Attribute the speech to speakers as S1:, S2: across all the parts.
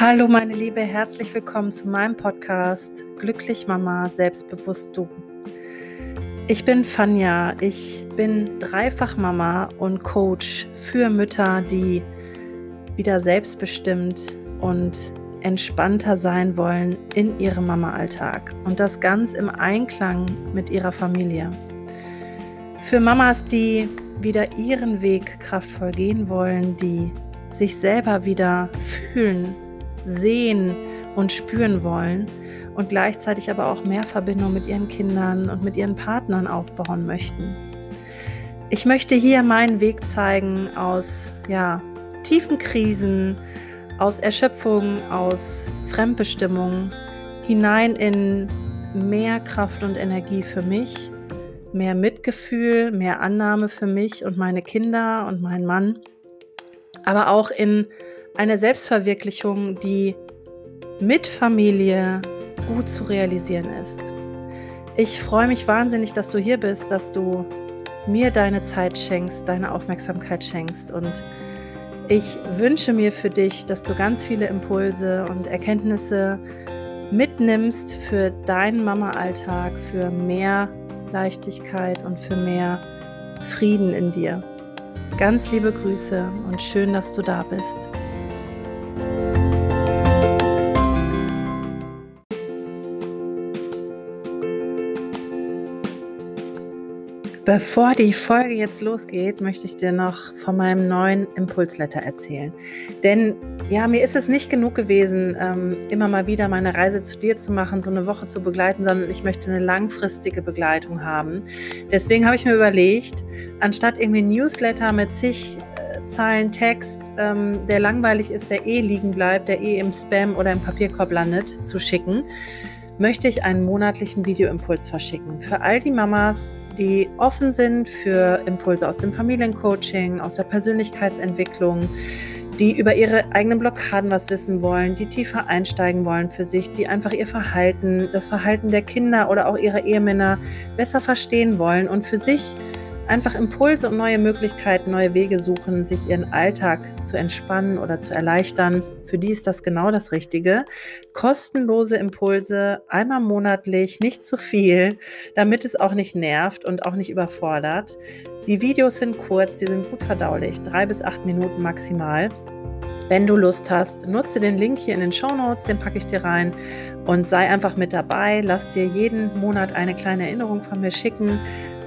S1: Hallo meine Liebe, herzlich willkommen zu meinem Podcast Glücklich Mama, selbstbewusst du. Ich bin Fanja, ich bin Dreifachmama und Coach für Mütter, die wieder selbstbestimmt und entspannter sein wollen in ihrem Mama-Alltag und das ganz im Einklang mit ihrer Familie. Für Mamas, die wieder ihren Weg kraftvoll gehen wollen, die sich selber wieder fühlen sehen und spüren wollen und gleichzeitig aber auch mehr Verbindung mit ihren Kindern und mit ihren Partnern aufbauen möchten. Ich möchte hier meinen Weg zeigen aus ja, tiefen Krisen, aus Erschöpfung, aus Fremdbestimmung hinein in mehr Kraft und Energie für mich, mehr Mitgefühl, mehr Annahme für mich und meine Kinder und meinen Mann, aber auch in eine Selbstverwirklichung, die mit Familie gut zu realisieren ist. Ich freue mich wahnsinnig, dass du hier bist, dass du mir deine Zeit schenkst, deine Aufmerksamkeit schenkst und ich wünsche mir für dich, dass du ganz viele Impulse und Erkenntnisse mitnimmst für deinen Mama-Alltag, für mehr Leichtigkeit und für mehr Frieden in dir. Ganz liebe Grüße und schön, dass du da bist. Bevor die Folge jetzt losgeht, möchte ich dir noch von meinem neuen Impulsletter erzählen. Denn ja, mir ist es nicht genug gewesen, ähm, immer mal wieder meine Reise zu dir zu machen, so eine Woche zu begleiten, sondern ich möchte eine langfristige Begleitung haben. Deswegen habe ich mir überlegt, anstatt irgendwie Newsletter mit zig äh, Zeilen Text, ähm, der langweilig ist, der eh liegen bleibt, der eh im Spam oder im Papierkorb landet, zu schicken, möchte ich einen monatlichen Videoimpuls verschicken. Für all die Mamas, die offen sind für Impulse aus dem Familiencoaching, aus der Persönlichkeitsentwicklung, die über ihre eigenen Blockaden was wissen wollen, die tiefer einsteigen wollen für sich, die einfach ihr Verhalten, das Verhalten der Kinder oder auch ihrer Ehemänner besser verstehen wollen und für sich einfach Impulse und neue Möglichkeiten, neue Wege suchen, sich ihren Alltag zu entspannen oder zu erleichtern. Für die ist das genau das Richtige. Kostenlose Impulse, einmal monatlich, nicht zu viel, damit es auch nicht nervt und auch nicht überfordert. Die Videos sind kurz, die sind gut verdaulich, drei bis acht Minuten maximal. Wenn du Lust hast, nutze den Link hier in den Show Notes, den packe ich dir rein und sei einfach mit dabei. Lass dir jeden Monat eine kleine Erinnerung von mir schicken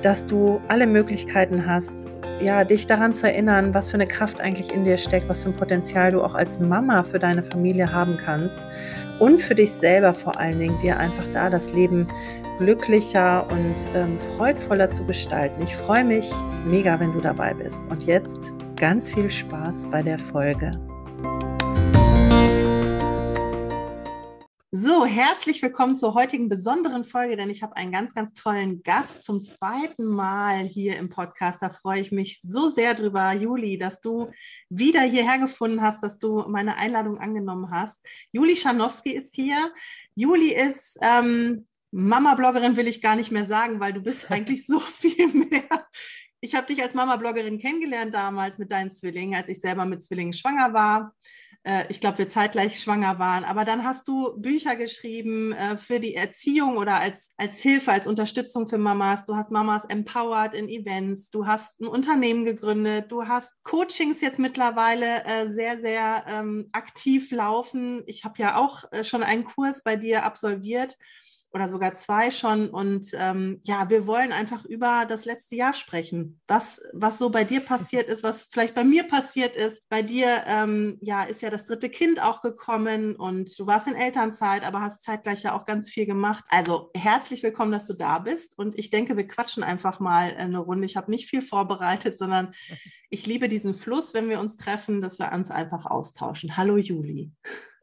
S1: dass du alle Möglichkeiten hast, ja, dich daran zu erinnern, was für eine Kraft eigentlich in dir steckt, was für ein Potenzial du auch als Mama für deine Familie haben kannst und für dich selber vor allen Dingen, dir einfach da das Leben glücklicher und ähm, freudvoller zu gestalten. Ich freue mich mega, wenn du dabei bist. Und jetzt ganz viel Spaß bei der Folge. So, herzlich willkommen zur heutigen besonderen Folge, denn ich habe einen ganz, ganz tollen Gast zum zweiten Mal hier im Podcast. Da freue ich mich so sehr drüber, Juli, dass du wieder hierher gefunden hast, dass du meine Einladung angenommen hast. Juli Schanowski ist hier. Juli ist ähm, Mama-Bloggerin, will ich gar nicht mehr sagen, weil du bist eigentlich so viel mehr. Ich habe dich als Mama-Bloggerin kennengelernt damals mit deinen Zwillingen, als ich selber mit Zwillingen schwanger war. Äh, ich glaube, wir zeitgleich schwanger waren. Aber dann hast du Bücher geschrieben äh, für die Erziehung oder als, als Hilfe, als Unterstützung für Mamas. Du hast Mamas empowered in Events. Du hast ein Unternehmen gegründet. Du hast Coachings jetzt mittlerweile äh, sehr, sehr ähm, aktiv laufen. Ich habe ja auch schon einen Kurs bei dir absolviert oder sogar zwei schon. Und ähm, ja, wir wollen einfach über das letzte Jahr sprechen. Was, was so bei dir passiert ist, was vielleicht bei mir passiert ist. Bei dir ähm, ja, ist ja das dritte Kind auch gekommen und du warst in Elternzeit, aber hast zeitgleich ja auch ganz viel gemacht. Also herzlich willkommen, dass du da bist. Und ich denke, wir quatschen einfach mal eine Runde. Ich habe nicht viel vorbereitet, sondern ich liebe diesen Fluss, wenn wir uns treffen, dass wir uns einfach austauschen. Hallo Juli.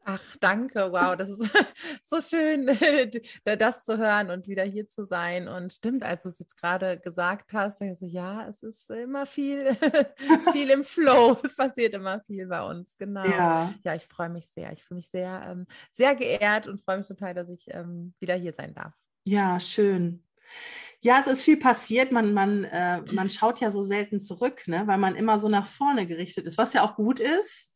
S2: Ach, danke. Wow, das ist so schön, das zu hören und wieder hier zu sein. Und stimmt, als du es jetzt gerade gesagt hast, ich so, ja, es ist immer viel, viel im Flow. Es passiert immer viel bei uns. Genau. Ja, ja ich freue mich sehr. Ich fühle mich sehr, ähm, sehr geehrt und freue mich total, dass ich ähm, wieder hier sein darf.
S1: Ja, schön. Ja, es ist viel passiert. Man, man, äh, man schaut ja so selten zurück, ne? weil man immer so nach vorne gerichtet ist, was ja auch gut ist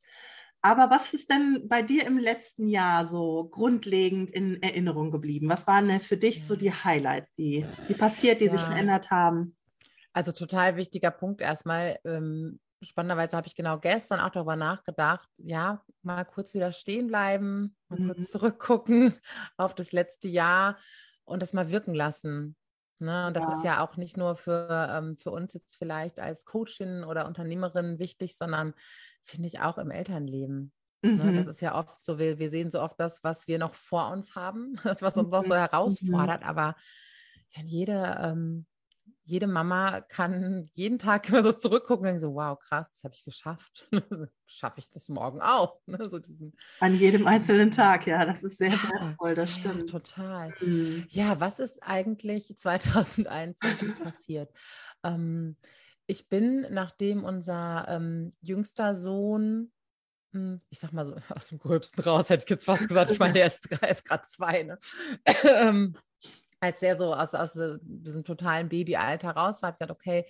S1: Aber was ist denn bei dir im letzten Jahr so grundlegend in Erinnerung geblieben? Was waren denn für dich so die Highlights, die, die passiert, die ja. sich verändert haben?
S2: Also total wichtiger Punkt erstmal. Ähm, spannenderweise habe ich genau gestern auch darüber nachgedacht, ja, mal kurz wieder stehen bleiben, mal mhm. kurz zurückgucken auf das letzte Jahr und das mal wirken lassen. Ne? Und das ja. ist ja auch nicht nur für, ähm, für uns jetzt vielleicht als Coachin oder Unternehmerin wichtig, sondern finde ich auch im Elternleben. Ne? Mhm. Das ist ja oft so, wir, wir sehen so oft das, was wir noch vor uns haben, das, was uns auch so mhm. herausfordert, mhm. aber ja, jede, ähm, jede Mama kann jeden Tag immer so zurückgucken und denken so, wow, krass, das habe ich geschafft. Schaffe ich das morgen auch? Ne? So
S1: diesen, An jedem einzelnen Tag, ja, das ist sehr wertvoll, das stimmt.
S2: Ja, total. Mhm. Ja, was ist eigentlich 2021 passiert? Ähm, ich bin, nachdem unser ähm, jüngster Sohn hm, ich sag mal so, aus dem Gröbsten raus, hätte ich jetzt fast gesagt. Ich meine, er ist, ist gerade zwei. Ne? Ähm, als der so aus, aus diesem totalen Babyalter raus war, habe ich gedacht, okay,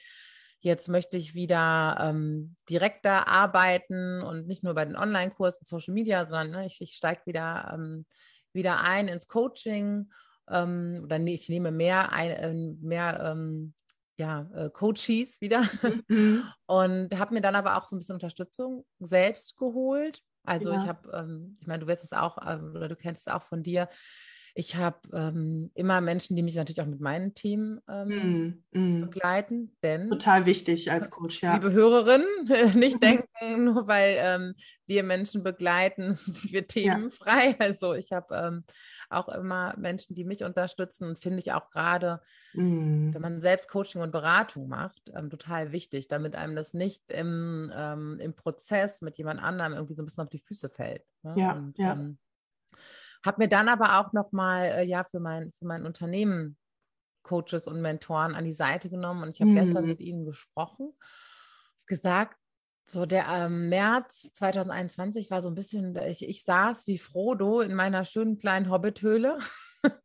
S2: jetzt möchte ich wieder ähm, direkter arbeiten und nicht nur bei den Online-Kursen, Social Media, sondern ne, ich, ich steige wieder, ähm, wieder ein ins Coaching ähm, oder nee, ich nehme mehr, ein, äh, mehr ähm, ja, äh, Coaches wieder mhm. und habe mir dann aber auch so ein bisschen Unterstützung selbst geholt. Also ja. ich habe, ähm, ich meine, du wirst es auch, äh, oder du kennst es auch von dir, ich habe ähm, immer Menschen, die mich natürlich auch mit meinem Team ähm, mm, mm. begleiten, denn
S1: total wichtig als Coach, ja.
S2: Liebe Hörerinnen, nicht denken, nur weil ähm, wir Menschen begleiten, sind wir themenfrei. Ja. Also ich habe ähm, auch immer Menschen, die mich unterstützen und finde ich auch gerade, mm. wenn man selbst Coaching und Beratung macht, ähm, total wichtig, damit einem das nicht im, ähm, im Prozess mit jemand anderem irgendwie so ein bisschen auf die Füße fällt.
S1: Ne? Ja, und, ja
S2: habe mir dann aber auch nochmal äh, ja, für, mein, für mein Unternehmen Coaches und Mentoren an die Seite genommen und ich habe mhm. gestern mit ihnen gesprochen, gesagt, so der äh, März 2021 war so ein bisschen, ich, ich saß wie Frodo in meiner schönen kleinen Hobbithöhle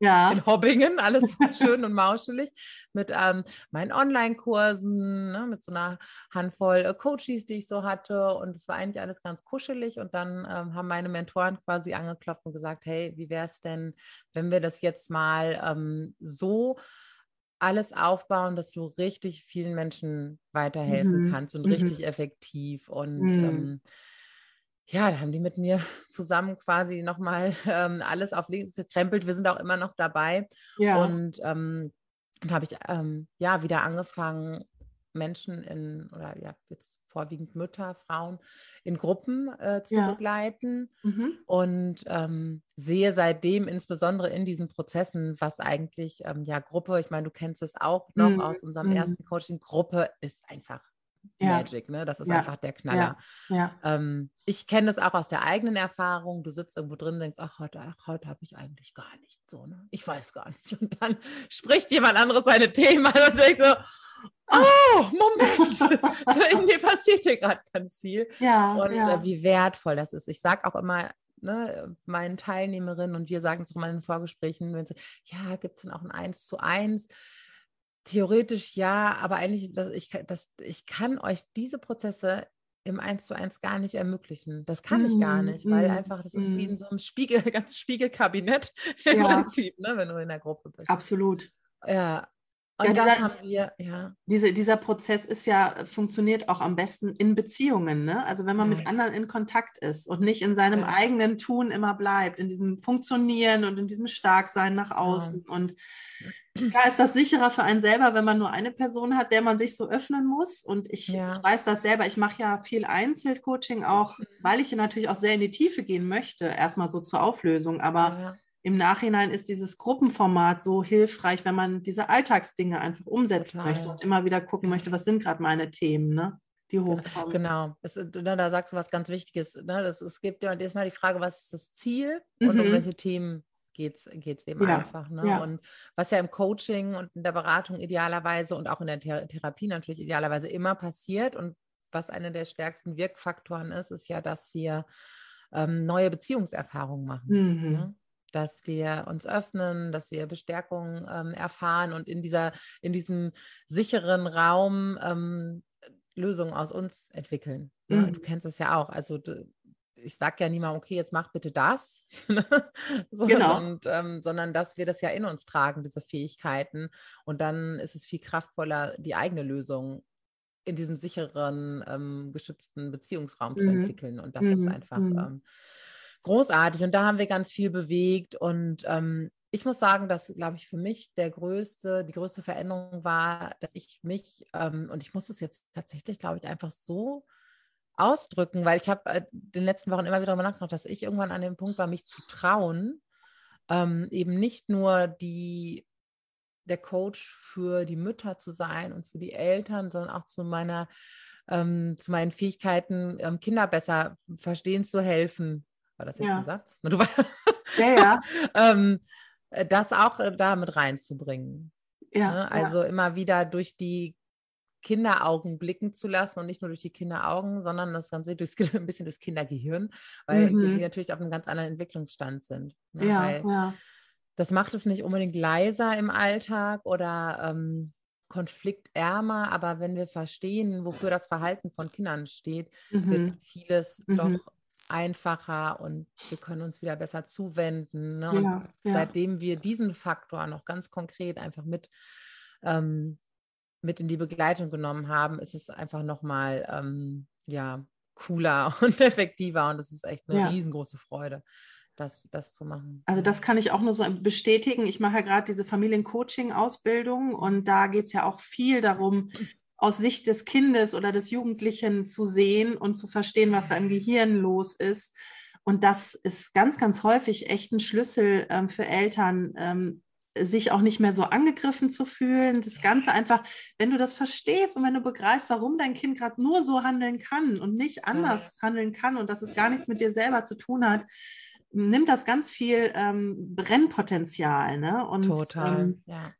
S2: ja. in Hobbingen, alles schön und mauschelig, mit ähm, meinen Online-Kursen, ne, mit so einer Handvoll äh, Coaches, die ich so hatte. Und es war eigentlich alles ganz kuschelig. Und dann ähm, haben meine Mentoren quasi angeklopft und gesagt, hey, wie wäre es denn, wenn wir das jetzt mal ähm, so alles aufbauen, dass du richtig vielen Menschen weiterhelfen mhm. kannst und mhm. richtig effektiv. Und mhm. Ja, da haben die mit mir zusammen quasi nochmal ähm, alles auf links gekrempelt. Wir sind auch immer noch dabei. Ja. Und ähm, dann habe ich ähm, ja wieder angefangen, Menschen in, oder ja, jetzt vorwiegend Mütter, Frauen in Gruppen äh, zu ja. begleiten mhm. und ähm, sehe seitdem insbesondere in diesen Prozessen, was eigentlich ähm, ja Gruppe, ich meine, du kennst es auch noch mhm. aus unserem mhm. ersten Coaching, Gruppe ist einfach ja. Magic, ne? Das ist ja. einfach der Knaller. Ja. Ähm, ich kenne das auch aus der eigenen Erfahrung. Du sitzt irgendwo drin und denkst, ach, heute, ach, heute habe ich eigentlich gar nichts so, ne? Ich weiß gar nicht. Und dann spricht jemand anderes seine Themen an und denkt so, oh, Moment, in mir passiert hier gerade ganz viel. Ja, und ja. Äh, wie wertvoll das ist. Ich sage auch immer, ne, meinen Teilnehmerinnen und wir sagen es auch mal in den Vorgesprächen, wenn sie, ja, gibt es denn auch ein Eins zu eins? Theoretisch ja, aber eigentlich, das, ich, das, ich kann euch diese Prozesse im Eins zu eins gar nicht ermöglichen. Das kann ich gar mhm, nicht, weil mm, einfach, das ist mm. wie in mhm. so einem Spiegel, ganz Spiegelkabinett im ja. Prinzip, ne, wenn du in der Gruppe bist.
S1: Absolut.
S2: Ja. Und ja, das dieser, haben wir, ja.
S1: Diese, dieser Prozess ist ja, funktioniert auch am besten in Beziehungen, ne? Also wenn man ja. mit anderen in Kontakt ist und nicht in seinem eigenen Tun immer bleibt, in diesem Funktionieren und in diesem Starksein nach außen und Klar ist das sicherer für einen selber, wenn man nur eine Person hat, der man sich so öffnen muss. Und ich, ja. ich weiß das selber. Ich mache ja viel Einzelcoaching auch, mhm. weil ich natürlich auch sehr in die Tiefe gehen möchte, erstmal so zur Auflösung. Aber ja. im Nachhinein ist dieses Gruppenformat so hilfreich, wenn man diese Alltagsdinge einfach umsetzen Total. möchte und immer wieder gucken möchte, was sind gerade meine Themen, ne? Die hochkommen.
S2: Genau, es, ne, da sagst du was ganz Wichtiges. Ne? Das, es gibt ja erstmal die Frage, was ist das Ziel und mhm. um welche Themen geht es eben ja, einfach. Ne? Ja. Und was ja im Coaching und in der Beratung idealerweise und auch in der Thera Therapie natürlich idealerweise immer passiert und was einer der stärksten Wirkfaktoren ist, ist ja, dass wir ähm, neue Beziehungserfahrungen machen. Mhm. Ne? dass wir uns öffnen, dass wir Bestärkung ähm, erfahren und in dieser, in diesem sicheren Raum ähm, Lösungen aus uns entwickeln. Ne? Mhm. Du kennst es ja auch. Also ich sage ja niemandem, okay, jetzt mach bitte das, ne? so,
S1: Genau.
S2: und, ähm, sondern dass wir das ja in uns tragen, diese Fähigkeiten. Und dann ist es viel kraftvoller, die eigene Lösung in diesem sicheren, ähm, geschützten Beziehungsraum zu
S1: Mhm.
S2: entwickeln. Und das ist
S1: Mhm.
S2: einfach
S1: Mhm.
S2: ähm, großartig. Und da haben wir ganz viel bewegt. Und ähm, ich muss sagen, dass, glaube ich, für mich der größte, die größte Veränderung war, dass ich mich, ähm, und ich muss es jetzt tatsächlich, glaube ich, einfach so ausdrücken, weil ich habe äh, in den letzten Wochen immer wieder darüber nachgedacht, dass ich irgendwann an dem Punkt war, mich zu trauen, ähm, eben nicht nur die der Coach für die Mütter zu sein und für die Eltern, sondern auch zu meiner ähm, zu meinen Fähigkeiten, ähm, Kinder besser verstehen zu helfen. War das jetzt
S1: Ja.
S2: ein Satz? Du war,
S1: Ja, ja.
S2: ähm, äh, das auch äh, da mit reinzubringen.
S1: ja,
S2: Ne? Also immer wieder durch die Kinderaugen blicken zu lassen und nicht nur durch die Kinderaugen, sondern das Ganze durchs, ein bisschen durchs Kindergehirn, weil die,
S1: Mhm.
S2: die natürlich auf einem ganz anderen Entwicklungsstand sind. Ne?
S1: ja,
S2: Weil
S1: ja,
S2: das macht es nicht unbedingt leiser im Alltag oder ähm, konfliktärmer, aber wenn wir verstehen, wofür das Verhalten von Kindern steht, wird
S1: Mhm.
S2: vieles
S1: Mhm.
S2: doch einfacher und wir können uns wieder besser zuwenden. Ne?
S1: Ja, ja.
S2: seitdem wir diesen Faktor noch ganz konkret einfach mit, ähm, mit in die Begleitung genommen haben, ist es einfach nochmal ähm, ja, cooler und effektiver und es ist echt eine
S1: Ja.
S2: riesengroße Freude, das, das zu machen.
S1: Also das kann ich auch nur so bestätigen. Ich mache ja gerade diese Familiencoaching-Ausbildung und da geht es ja auch viel darum, aus Sicht des Kindes oder des Jugendlichen zu sehen und zu verstehen, was da im Gehirn los ist. Und das ist ganz, ganz häufig echt ein Schlüssel ähm, für Eltern, ähm, sich auch nicht mehr so angegriffen zu fühlen. Das Ganze einfach, wenn du das verstehst und wenn du begreifst, warum dein Kind gerade nur so handeln kann und nicht anders handeln kann und dass es gar nichts mit dir selber zu tun hat, nimmt das ganz viel ähm, Brennpotenzial. Ne? Und
S2: Total,
S1: ähm,
S2: ja.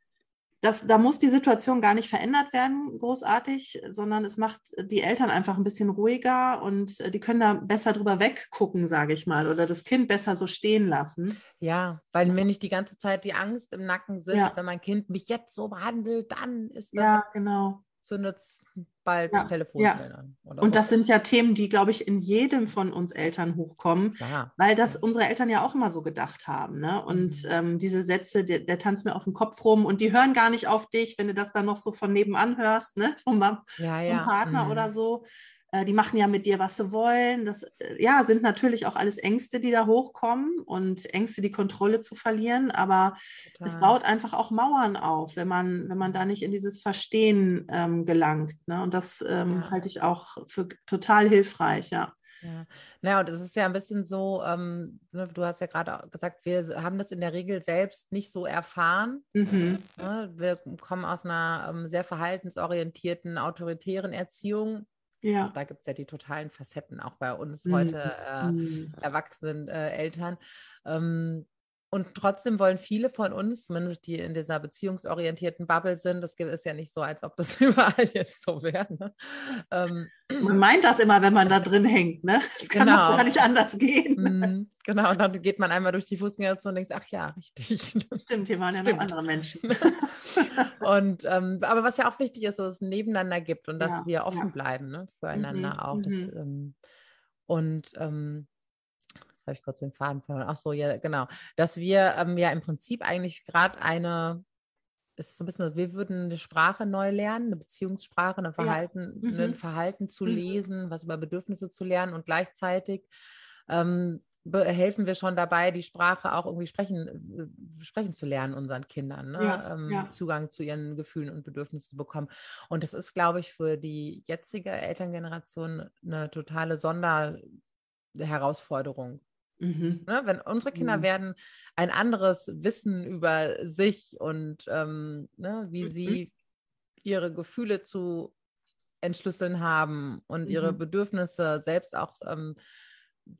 S1: Das, da muss die Situation gar nicht verändert werden, großartig, sondern es macht die Eltern einfach ein bisschen ruhiger und äh, die können da besser drüber weggucken, sage ich mal, oder das Kind besser so stehen lassen.
S2: Ja, weil mir nicht die ganze Zeit die Angst im Nacken sitzt,
S1: Ja.
S2: wenn mein Kind mich jetzt so behandelt, dann ist das
S1: Ja, genau.
S2: Zündet bald
S1: Ja,
S2: Telefonzellen an. Oder
S1: Und das sind ja Themen, die, glaube ich, in jedem von uns Eltern hochkommen.
S2: Klar.
S1: Weil das unsere Eltern ja auch immer so gedacht haben. Ne? Und
S2: Mhm.
S1: ähm, diese Sätze, der, der tanzt mir auf dem Kopf rum und die hören gar nicht auf dich, wenn du das dann noch so von nebenan hörst, ne? vom, vom
S2: Ja, ja.
S1: Partner
S2: mhm.
S1: oder so. Äh, die machen ja mit dir, was sie wollen. Das äh, ja, sind natürlich auch alles Ängste, die da hochkommen und Ängste, die Kontrolle zu verlieren. Aber es
S2: Total.
S1: baut einfach auch Mauern auf, wenn man, wenn man da nicht in dieses Verstehen ähm, gelangt. Ne? Und das ähm,
S2: Ja.
S1: halte ich auch für total hilfreich, ja.
S2: Ja, naja, und es ist ja ein bisschen so, ähm, ne, du hast ja gerade gesagt, wir haben das in der Regel selbst nicht so erfahren.
S1: Mhm.
S2: Ne? Wir kommen aus einer ähm, sehr verhaltensorientierten, autoritären Erziehung.
S1: Ja.
S2: Da gibt es ja die totalen Facetten auch bei uns
S1: Mhm.
S2: heute äh,
S1: Mhm.
S2: erwachsenen äh, Eltern. Ähm, und trotzdem wollen viele von uns, zumindest die in dieser beziehungsorientierten Bubble sind, das ist ja nicht so, als ob das überall jetzt so wäre. Ne? Ähm,
S1: Man meint das immer, wenn man da drin hängt, ne? Es kann
S2: Genau.
S1: doch gar nicht anders gehen.
S2: mm, genau, und dann geht man einmal durch die Fußgängerzone und denkt, ach ja, richtig.
S1: Stimmt, hier waren ja noch andere Menschen.
S2: und ähm, aber was ja auch wichtig ist, dass es ein Nebeneinander gibt und dass
S1: Ja,
S2: wir offen
S1: ja.
S2: bleiben ne, füreinander
S1: Mhm,
S2: auch. Das,
S1: mhm.
S2: ähm, und ähm, jetzt habe ich kurz den Faden verloren. Ach so, ja, genau. Dass wir ähm, ja im Prinzip eigentlich gerade eine, ist so ein bisschen, wir würden eine Sprache neu lernen, eine Beziehungssprache, ein Verhalten,
S1: Mhm.
S2: ein Verhalten zu
S1: Mhm.
S2: lesen, was über Bedürfnisse zu lernen und gleichzeitig ähm, helfen wir schon dabei, die Sprache auch irgendwie sprechen, äh, sprechen zu lernen unseren Kindern, ne?
S1: Ja,
S2: ähm,
S1: ja.
S2: Zugang zu ihren Gefühlen und Bedürfnissen zu bekommen. Und das ist, glaube ich, für die jetzige Elterngeneration eine totale Sonderherausforderung.
S1: Mhm.
S2: Ne? Wenn unsere Kinder
S1: Mhm.
S2: werden ein anderes Wissen über sich und ähm, ne, wie
S1: Mhm.
S2: sie ihre Gefühle zu entschlüsseln haben und ihre
S1: Mhm.
S2: Bedürfnisse selbst auch ähm,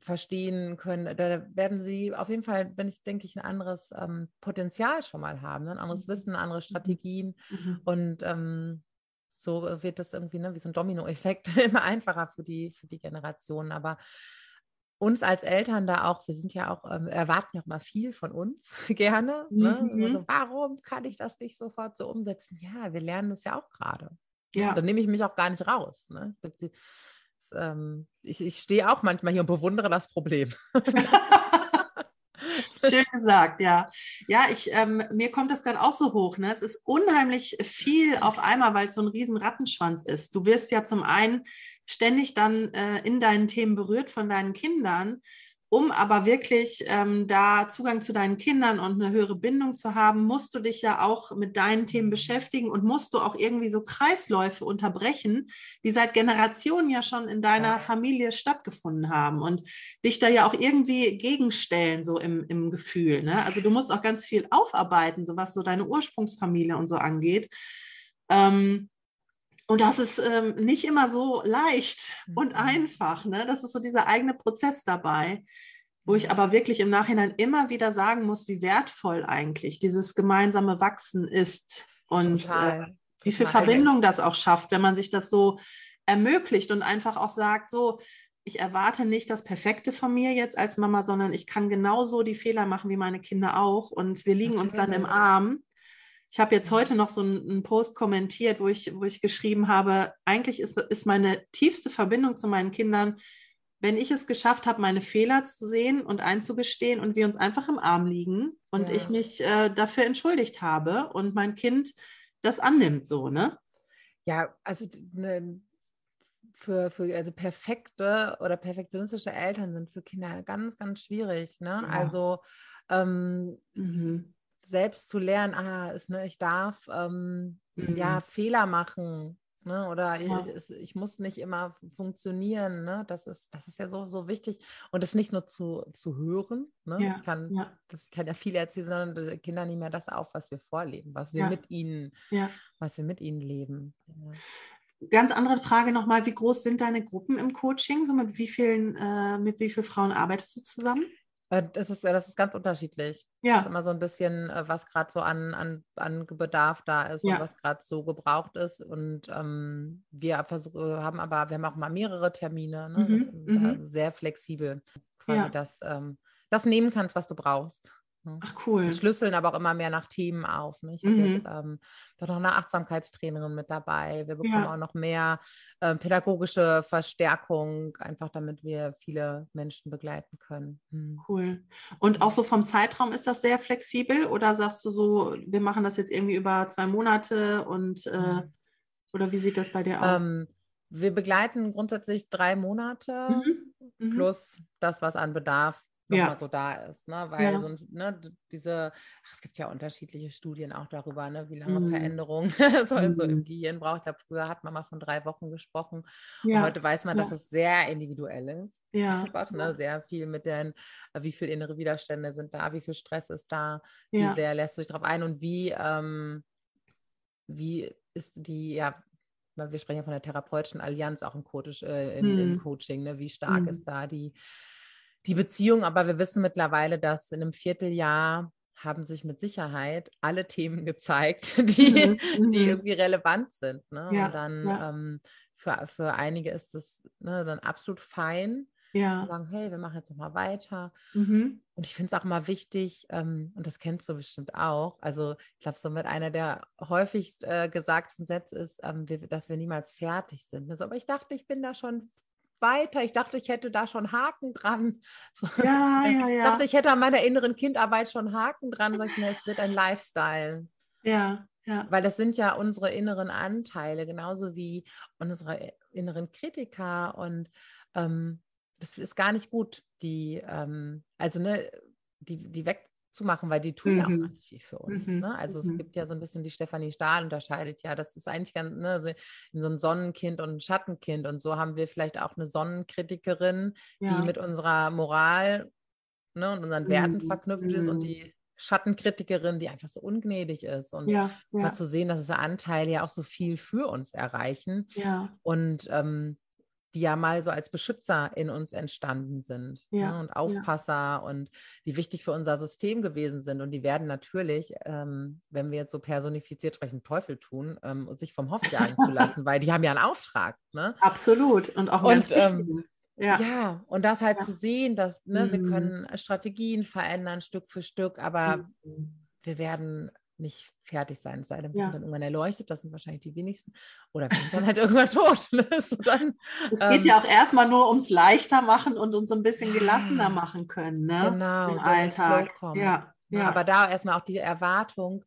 S2: verstehen können, da werden sie auf jeden Fall, wenn ich denke ich, ein anderes ähm, Potenzial schon mal haben, ne? ein anderes
S1: Mhm.
S2: Wissen, andere Strategien.
S1: Mhm.
S2: Und ähm, so wird das irgendwie, ne, wie so ein Dominoeffekt, immer einfacher für die, für die Generationen. Aber uns als Eltern da auch, wir sind ja auch, ähm, erwarten ja auch mal viel von uns gerne. Ne?
S1: Mhm.
S2: Also, warum kann ich das nicht sofort so umsetzen? Ja, wir lernen das ja auch gerade.
S1: Ja.
S2: Da nehme ich mich auch gar nicht raus. Ne? Ist, ähm, ich, ich stehe auch manchmal hier und bewundere das Problem.
S1: Schön gesagt, ja. Ja, ich, ähm, mir kommt das gerade auch so hoch. Ne? Es ist unheimlich viel auf einmal, weil es so ein riesen Rattenschwanz ist. Du wirst ja zum einen ständig dann äh, in deinen Themen berührt von deinen Kindern um aber wirklich ähm, da Zugang zu deinen Kindern und eine höhere Bindung zu haben, musst du dich ja auch mit deinen Themen beschäftigen und musst du auch irgendwie so Kreisläufe unterbrechen, die seit Generationen ja schon in deiner ja. Familie stattgefunden haben und dich da ja auch irgendwie gegenstellen, so im, im Gefühl. Ne? Also du musst auch ganz viel aufarbeiten, so was so deine Ursprungsfamilie und so angeht. Ähm, und das ist ähm, nicht immer so leicht und mhm. einfach. Ne? Das ist so dieser eigene Prozess dabei, wo ich aber wirklich im Nachhinein immer wieder sagen muss, wie wertvoll eigentlich dieses gemeinsame Wachsen ist und äh, wie viel Verbindung das auch schafft, wenn man sich das so ermöglicht und einfach auch sagt, so, ich erwarte nicht das Perfekte von mir jetzt als Mama, sondern ich kann genauso die Fehler machen wie meine Kinder auch und wir liegen uns dann im Arm ich habe jetzt heute noch so einen, Post kommentiert, wo ich, wo ich geschrieben habe, eigentlich ist, ist meine tiefste Verbindung zu meinen Kindern, wenn ich es geschafft habe, meine Fehler zu sehen und einzugestehen und wir uns einfach im Arm liegen und ja. ich mich äh, dafür entschuldigt habe und mein Kind das annimmt, so, ne?
S2: Ja, also ne, für, für also perfekte oder perfektionistische Eltern sind für Kinder ganz, ganz schwierig, ne? Ja. Also ähm, mhm selbst zu lernen, ah, ist, ne, ich darf ähm, mhm. ja Fehler machen. Ne, oder ja. ich, ich, muss nicht immer funktionieren. Ne? Das, ist, das ist ja so, so wichtig. Und das nicht nur zu, zu hören. Ne? Ja. Ich kann, ja. Das kann ja viel erzählen, sondern die Kinder nehmen ja das auf, was wir vorleben, was wir mit ihnen, was wir mit ihnen leben.
S1: Ganz andere Frage nochmal, wie groß sind deine Gruppen im Coaching? So mit wie vielen, äh, mit wie vielen Frauen arbeitest du zusammen?
S2: Äh, das ist, das ist ganz unterschiedlich. Ja. Das ist immer so ein bisschen, äh, was gerade so an, an, an Bedarf da ist ja. und was gerade so gebraucht ist. Und ähm, wir versuchen, haben aber, wir haben auch mal mehrere Termine, ne? mhm. mhm. sehr flexibel, quasi ja. das, ähm, das nehmen kannst, was du brauchst.
S1: Ne? Ach cool.
S2: Wir schlüsseln aber auch immer mehr nach Themen auf. Ne? Ich habe mhm. jetzt ähm, noch eine Achtsamkeitstrainerin mit dabei. Wir bekommen ja. auch noch mehr äh, pädagogische Verstärkung, einfach damit wir viele Menschen begleiten können.
S1: Mhm. Cool. Und auch so vom Zeitraum ist das sehr flexibel oder sagst du so, wir machen das jetzt irgendwie über zwei Monate und äh, mhm. oder wie sieht das bei dir aus? Ähm,
S2: wir begleiten grundsätzlich drei Monate mhm. Mhm. plus das, was an Bedarf nochmal ja. so da ist. Ne? Weil ja. so ne, diese, ach, es gibt ja unterschiedliche Studien auch darüber, ne, wie lange mhm. Veränderung so, mhm. so, im Gehirn braucht. Ich glaube, früher hat man mal von drei Wochen gesprochen. Ja. Heute weiß man, dass es sehr individuell ist. Ja. Einfach, ne? Sehr viel mit den, äh, wie viele innere Widerstände sind da, wie viel Stress ist da, wie sehr lässt du dich darauf ein und wie, ähm, wie ist die, ja, wir sprechen ja von der therapeutischen Allianz auch im, Coach, äh, im, mhm. im Coaching, ne? wie stark mhm. ist da die die Beziehung, aber wir wissen mittlerweile, dass in einem Vierteljahr haben sich mit Sicherheit alle Themen gezeigt, die, mhm. die mhm. irgendwie relevant sind. Ne? Ja, und dann ja. ähm, für, für einige ist es ne, dann absolut fein. Ja. sagen, hey, wir machen jetzt nochmal weiter. Mhm. Und ich finde es auch mal wichtig, ähm, und das kennst du bestimmt auch, also ich glaube, so mit einer der häufigst äh, gesagten Sätze ist, ähm, wir, dass wir niemals fertig sind. Also, aber ich dachte, ich bin da schon weiter. Ich dachte, ich hätte da schon Haken dran. So, ja, ja, ja. Ich dachte, ich hätte an meiner inneren Kindarbeit schon Haken dran. Sag ich, ne, es wird ein Lifestyle.
S1: Ja, ja.
S2: Weil das sind ja unsere inneren Anteile, genauso wie unsere inneren Kritiker. Und ähm, das ist gar nicht gut, die, ähm, also ne, die, die weg, zu machen, weil die tun mhm. ja auch mhm. ganz viel für uns. Mhm. Ne? Also mhm. es gibt ja so ein bisschen die Stefanie Stahl unterscheidet ja, das ist eigentlich ganz ne, so ein Sonnenkind und ein Schattenkind und so haben wir vielleicht auch eine Sonnenkritikerin, ja. die mit unserer Moral ne, und unseren Werten mhm. verknüpft ist und mhm. die Schattenkritikerin, die einfach so ungnädig ist und ja, ja. mal zu sehen, dass diese Anteile ja auch so viel für uns erreichen. Ja. Und ähm, die ja mal so als Beschützer in uns entstanden sind ja, ne, und Aufpasser ja. und die wichtig für unser System gewesen sind. Und die werden natürlich, ähm, wenn wir jetzt so personifiziert sprechen, Teufel tun, ähm, sich vom Hof jagen zu lassen, weil die haben ja einen Auftrag. Ne?
S1: Absolut. Und auch
S2: und, ähm, ja. ja. und das halt zu sehen, dass ne, mhm. wir können Strategien verändern Stück für Stück, aber mhm. wir werden nicht fertig sein, es sei denn,
S1: Ja.
S2: dann irgendwann erleuchtet, das sind wahrscheinlich die wenigsten. Oder wir sind dann halt irgendwann tot. Ne? So dann,
S1: Es geht
S2: ähm,
S1: ja auch erstmal nur ums leichter machen und uns ein bisschen gelassener machen können, ne?
S2: genau,
S1: Im
S2: so
S1: Alltag. Ja,
S2: Ne?
S1: ja.
S2: Aber da erstmal auch die Erwartung,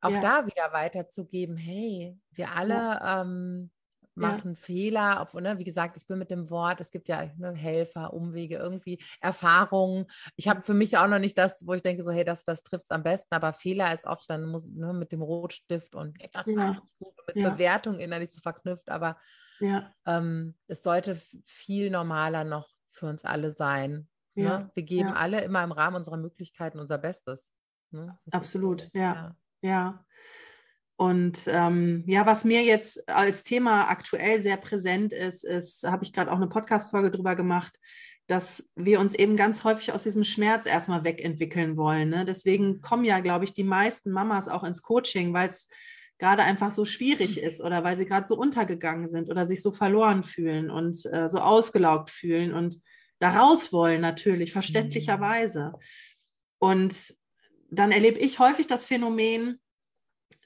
S2: auch
S1: Ja.
S2: da wieder weiterzugeben, hey, wir alle ähm, machen Fehler, obwohl, ne, wie gesagt, ich bin mit dem Wort, es gibt ja ne, Helfer, Umwege, irgendwie Erfahrungen. Ich habe für mich auch noch nicht das, wo ich denke, so, hey, das, das trifft es am besten, aber Fehler ist oft dann muss, ne, mit dem Rotstift und ey, das
S1: Ja.
S2: gut, mit
S1: Ja.
S2: Bewertung innerlich so verknüpft, aber
S1: ja,
S2: ähm, es sollte viel normaler noch für uns alle sein.
S1: Ja,
S2: Ne? Wir geben
S1: ja.
S2: alle immer im Rahmen unserer Möglichkeiten unser Bestes. Ne?
S1: Absolut,
S2: ist,
S1: ja. ja. Und ähm, ja, was mir jetzt als Thema aktuell sehr präsent ist, ist, habe ich gerade auch eine Podcast-Folge drüber gemacht, dass wir uns eben ganz häufig aus diesem Schmerz erstmal wegentwickeln wollen. Ne? Deswegen kommen ja, glaube ich, die meisten Mamas auch ins Coaching, weil es gerade einfach so schwierig ist oder weil sie gerade so untergegangen sind oder sich so verloren fühlen und äh, so ausgelaugt fühlen und da raus wollen natürlich, verständlicherweise. Und dann erlebe ich häufig das Phänomen,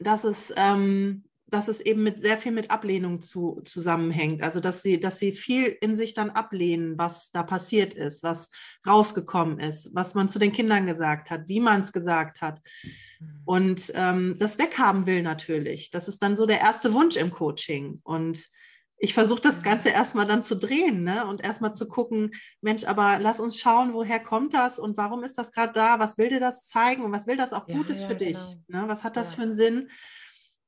S1: dass es, ähm, dass es eben mit sehr viel mit Ablehnung zu, zusammenhängt. Also dass sie, dass sie viel in sich dann ablehnen, was da passiert ist, was rausgekommen ist, was man zu den Kindern gesagt hat, wie man es gesagt hat.
S2: Mhm.
S1: Und ähm, das weghaben will natürlich. Das ist dann so der erste Wunsch im Coaching. Und ich versuche das
S2: Ja.
S1: Ganze erstmal dann zu drehen ne? und erstmal zu gucken, Mensch, aber lass uns schauen, woher kommt das und warum ist das gerade da? Was will dir das zeigen und was will das auch
S2: Ja,
S1: Gutes
S2: ja,
S1: für dich?
S2: genau.
S1: Ne? Was hat das
S2: Ja.
S1: für einen Sinn?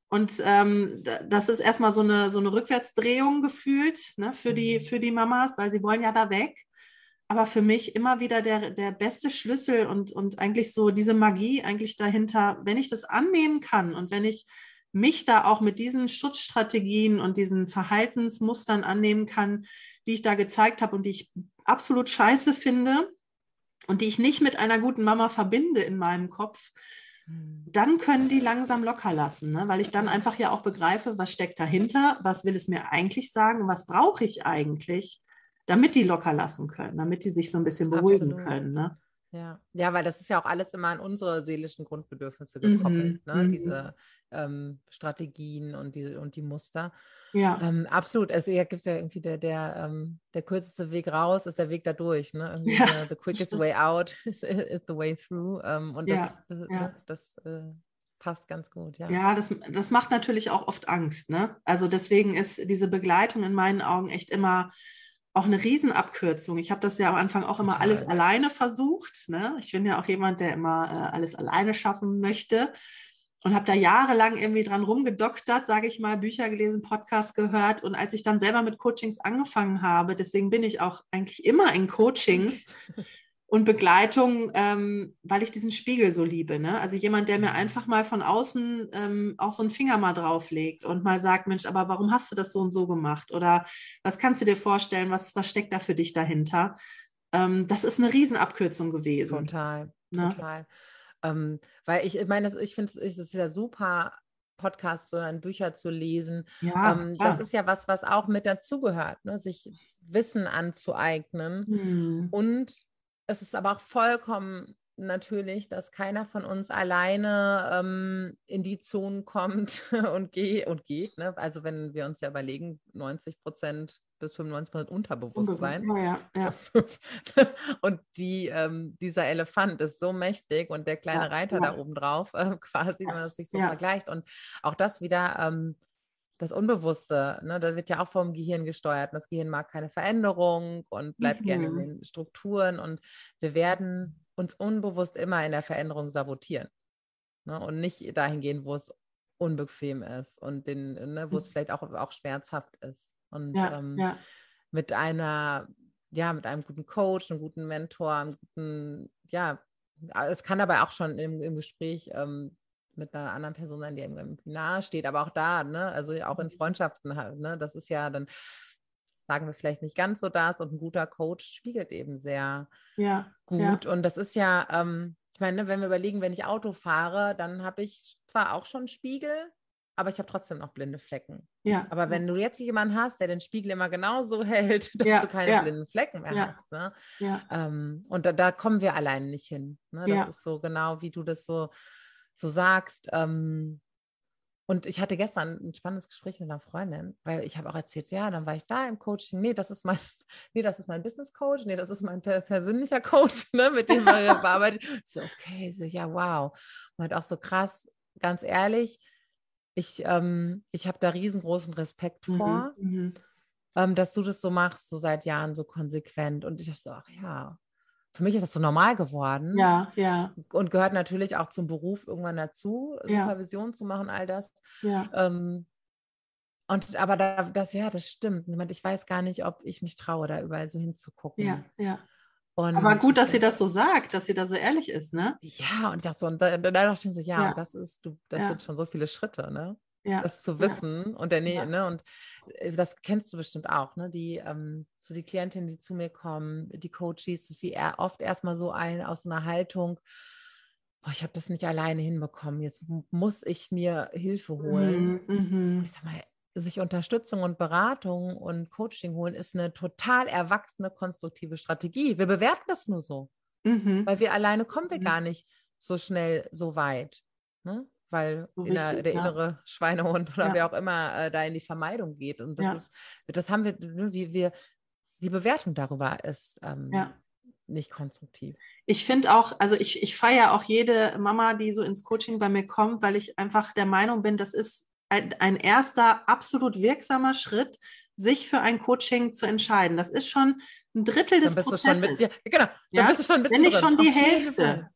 S1: Und ähm, da- das ist erstmal so eine, so eine Rückwärtsdrehung gefühlt ne, für, die,
S2: Mhm.
S1: für die Mamas, weil sie wollen ja da weg. Aber für mich immer wieder der, der beste Schlüssel und, und eigentlich so diese Magie eigentlich dahinter, wenn ich das annehmen kann und wenn ich mich da auch mit diesen Schutzstrategien und diesen Verhaltensmustern annehmen kann, die ich da gezeigt habe und die ich absolut scheiße finde und die ich nicht mit einer guten Mama verbinde in meinem Kopf,
S2: Mhm.
S1: dann können die langsam locker lassen, ne? weil ich dann einfach ja auch begreife, was steckt dahinter, was will es mir eigentlich sagen, was brauche ich eigentlich, damit die locker lassen können, damit die sich so ein bisschen beruhigen
S2: Absolut.
S1: können. Ne?
S2: Ja. ja, weil das ist ja auch alles immer an unsere seelischen Grundbedürfnisse
S1: Mhm,
S2: gekoppelt, ne?
S1: mhm.
S2: diese ähm, Strategien und die, und die Muster.
S1: Ja,
S2: Ähm, absolut. Also ja, gibt ja irgendwie der, der, ähm, der kürzeste Weg raus, ist der Weg da durch. Ne? Irgendwie
S1: Ja,
S2: the, the quickest way out is, is the way through. Ähm, und
S1: Ja,
S2: das, äh,
S1: ja.
S2: ne, das äh, passt ganz gut, ja.
S1: ja das, das macht natürlich auch oft Angst. Ne? Also deswegen ist diese Begleitung in meinen Augen echt immer auch eine Riesenabkürzung. Ich habe das ja am Anfang auch immer alles alleine versucht. Ne? Ich bin ja auch jemand, der immer äh, alles alleine schaffen möchte und habe da jahrelang irgendwie dran rumgedoktert, sage ich mal, Bücher gelesen, Podcasts gehört. Und als ich dann selber mit Coachings angefangen habe, deswegen bin ich auch eigentlich immer in Coachings und Begleitung, ähm, weil ich diesen Spiegel so liebe. Ne? Also jemand, der mir einfach mal von außen ähm, auch so einen Finger mal drauflegt und mal sagt, Mensch, aber warum hast du das so und so gemacht? Oder was kannst du dir vorstellen, was, was steckt da für dich dahinter? Ähm, das ist eine Riesenabkürzung gewesen.
S2: Total,
S1: Ne?
S2: total. Ähm, weil ich, meine, ich finde es ist ja super, Podcasts zu hören, Bücher zu lesen.
S1: Ja,
S2: ähm, das ist ja was, was auch mit dazugehört, ne? sich Wissen anzueignen.
S1: Hm.
S2: Und es ist aber auch vollkommen natürlich, dass keiner von uns alleine ähm, in die Zonen kommt und, geh und geht. Ne? Also wenn wir uns ja überlegen, 90 Prozent bis 95 Prozent Unterbewusstsein.
S1: Ja, ja, ja.
S2: und die, ähm, dieser Elefant ist so mächtig und der kleine Reiter da oben drauf, äh, quasi, wenn man das sich so vergleicht. Und auch das wieder, ähm, das Unbewusste, ne, das wird ja auch vom Gehirn gesteuert. Und das Gehirn mag keine Veränderung und bleibt gerne in
S1: Mhm.
S2: den Strukturen. Und wir werden uns unbewusst immer in der Veränderung sabotieren. Ne, und nicht dahin gehen, wo es unbequem ist und den, ne, wo es
S1: Mhm.
S2: vielleicht auch, auch schmerzhaft ist. Und
S1: Ja,
S2: ähm,
S1: ja.
S2: mit einer, ja, mit einem guten Coach, einem guten Mentor, einem guten, ja, es kann aber auch schon im, im Gespräch ähm, mit einer anderen Person sein, die einem irgendwie nahe steht, aber auch da, ne, also auch in Freundschaften halt, ne, das ist ja dann, sagen wir vielleicht nicht ganz so das und ein guter Coach spiegelt eben sehr
S1: ja,
S2: gut und das ist ja, ähm, ich meine, ne, wenn wir überlegen, wenn ich Auto fahre, dann habe ich zwar auch schon Spiegel, aber ich habe trotzdem noch blinde Flecken.
S1: ja.
S2: Aber wenn du jetzt jemanden hast, der den Spiegel immer genauso hält, dass
S1: Ja,
S2: du keine
S1: ja.
S2: blinden Flecken mehr
S1: Ja.
S2: hast. Ne?
S1: ja,
S2: Ähm, und da, da kommen wir allein nicht hin. Ne? Das
S1: Ja.
S2: ist so genau, wie du das so so sagst, ähm, und ich hatte gestern ein spannendes Gespräch mit einer Freundin, weil ich habe auch erzählt, ja, dann war ich da im Coaching. Nee, das ist mein, nee, das ist mein Business Coach. Nee, das ist mein persönlicher Coach, ne, mit dem wir bearbeitet. So, okay, so, ja, wow. Und halt auch so krass, ganz ehrlich, ich, ähm, ich habe da riesengroßen Respekt mhm, vor, mhm. ähm, dass du das so machst, so seit Jahren so konsequent. Und ich dachte so, ach ja, für mich ist das so normal geworden.
S1: Ja, ja.
S2: Und gehört natürlich auch zum Beruf irgendwann dazu, ja. Supervision zu machen, all das. Ja. Ähm, und aber da, das, ja, das stimmt. Ich weiß gar nicht, ob ich mich traue, da überall so hinzugucken.
S1: Ja, ja. Und aber gut, dass das, sie das so sagt, dass sie da so ehrlich ist, ne?
S2: Ja, und ich dachte so, und da, da dachte ich so, ja, ja. das ist, du, das ja. sind schon so viele Schritte, ne? Ja. das zu wissen ja. und der Nähe, ja. ne? Und äh, das kennst du bestimmt auch, ne? Die, ähm, so die Klientinnen, die zu mir kommen, die Coaches, dass sie eher oft erstmal so ein aus einer Haltung, boah, ich habe das nicht alleine hinbekommen, jetzt muss ich mir Hilfe holen. Mhm. mhm. Ich sag mal, sich Unterstützung und Beratung und Coaching holen, ist eine total erwachsene, konstruktive Strategie. Wir bewerten das nur so, mhm. weil wir alleine kommen wir mhm. gar nicht so schnell so weit. Ne? Weil so richtig, der, der ja. innere Schweinehund oder ja. wer auch immer äh, da in die Vermeidung geht. Und das ja. ist, das haben wir, ne, wie wir, die Bewertung darüber ist ähm, nicht konstruktiv.
S1: Ich finde auch, also ich, ich feiere auch jede Mama, die so ins Coaching bei mir kommt, weil ich einfach der Meinung bin, das ist ein, ein erster absolut wirksamer Schritt, sich für ein Coaching zu entscheiden. Das ist schon ein Drittel des Prozesses. Mit, ja, genau, dann bist du schon mit Wenn nicht schon die Hälfte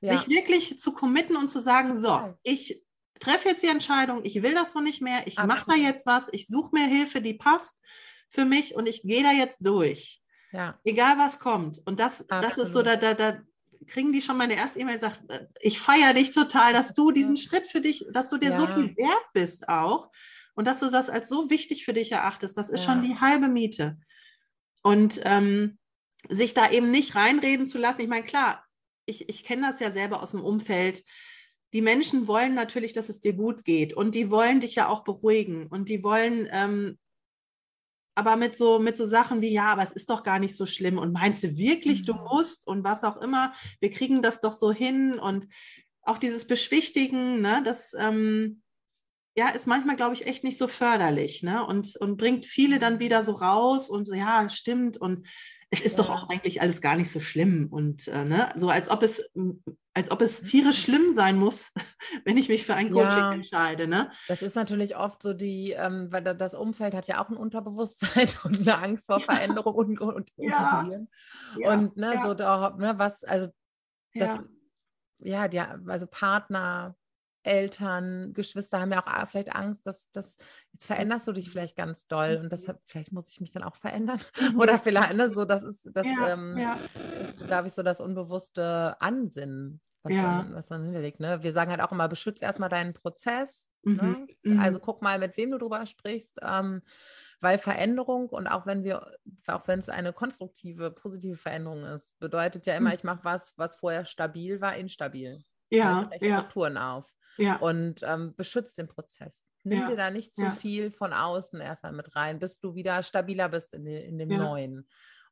S1: ja. sich wirklich zu committen und zu sagen, so, ich treffe jetzt die Entscheidung, ich will das so nicht mehr, ich mache da jetzt was, ich suche mir Hilfe, die passt für mich und ich gehe da jetzt durch. Ja. Egal was kommt. Und das, das ist so, da, da, da kriegen die schon meine erste E-Mail sagt, ich feiere dich total, dass du diesen ja. Schritt für dich, dass du dir ja. so viel wert bist auch und dass du das als so wichtig für dich erachtest. Das ist schon die halbe Miete. Und ähm, sich da eben nicht reinreden zu lassen. Ich meine, klar, ich, ich kenne das ja selber aus dem Umfeld. Die Menschen wollen natürlich, dass es dir gut geht und die wollen dich ja auch beruhigen und die wollen, ähm, aber mit so, mit so Sachen wie, ja, aber es ist doch gar nicht so schlimm und meinst du wirklich, du mhm. musst und was auch immer, wir kriegen das doch so hin und auch dieses Beschwichtigen, ne, das ähm, ja, ist manchmal, glaube ich, echt nicht so förderlich ne? und, und bringt viele dann wieder so raus und so, ja, stimmt und es ist ja. doch auch eigentlich alles gar nicht so schlimm und äh, ne, so als ob es als ob es tierisch mhm. schlimm sein muss, wenn ich mich für ein Coaching ja, entscheide. Ne?
S2: Das ist natürlich oft so die, ähm, weil das Umfeld hat ja auch ein Unterbewusstsein und eine Angst vor Veränderung und, und, ja. ja. und ne, so da, ne, was, also das, ja, die, also Partner, Eltern, Geschwister haben ja auch vielleicht Angst, dass, dass jetzt veränderst du dich vielleicht ganz doll und deshalb, vielleicht muss ich mich dann auch verändern. Mhm. Oder vielleicht, ne, so, das ist, das, ja, ähm, ja. ist, glaube ich, so das unbewusste Ansinnen, was, ja. man, was man hinterlegt. Ne? Wir sagen halt auch immer, beschütze erstmal deinen Prozess. Mhm. Ne? Mhm. Also guck mal, mit wem du drüber sprichst. Ähm, weil Veränderung und auch wenn wir, auch wenn es eine konstruktive, positive Veränderung ist, bedeutet ja immer, mhm. ich mache was, was vorher stabil war, instabil.
S1: Ja, ja.
S2: Strukturen auf ja. und ähm, beschützt den Prozess. Nimm ja. dir da nicht zu ja. viel von außen erstmal mit rein, bis du wieder stabiler bist in, in dem. Neuen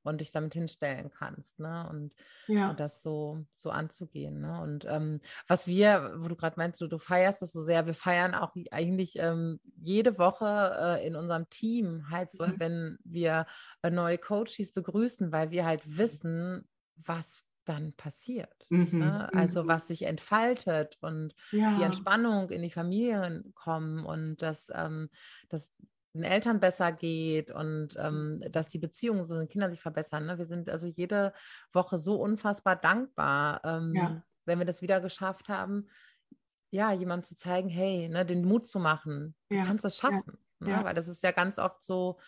S2: und dich damit hinstellen kannst, ne? Und, ja. und das so, so anzugehen. Ne? Und ähm, was wir, wo du gerade meinst, du, du feierst das so sehr, wir feiern auch eigentlich ähm, jede Woche äh, in unserem Team halt so, mhm. wenn wir äh, neue Coaches begrüßen, weil wir halt wissen, was dann passiert. Mhm, ne? Also mhm. was sich entfaltet und ja. die Entspannung in die Familien kommen und dass, ähm, dass den Eltern besser geht und ähm, dass die Beziehungen zu den Kindern sich verbessern. Ne? Wir sind also jede Woche so unfassbar dankbar, ähm, ja. wenn wir das wieder geschafft haben, ja, jemandem zu zeigen, hey, ne, den Mut zu machen, ja. du kannst das schaffen. Ne? Weil das ist ja ganz oft so,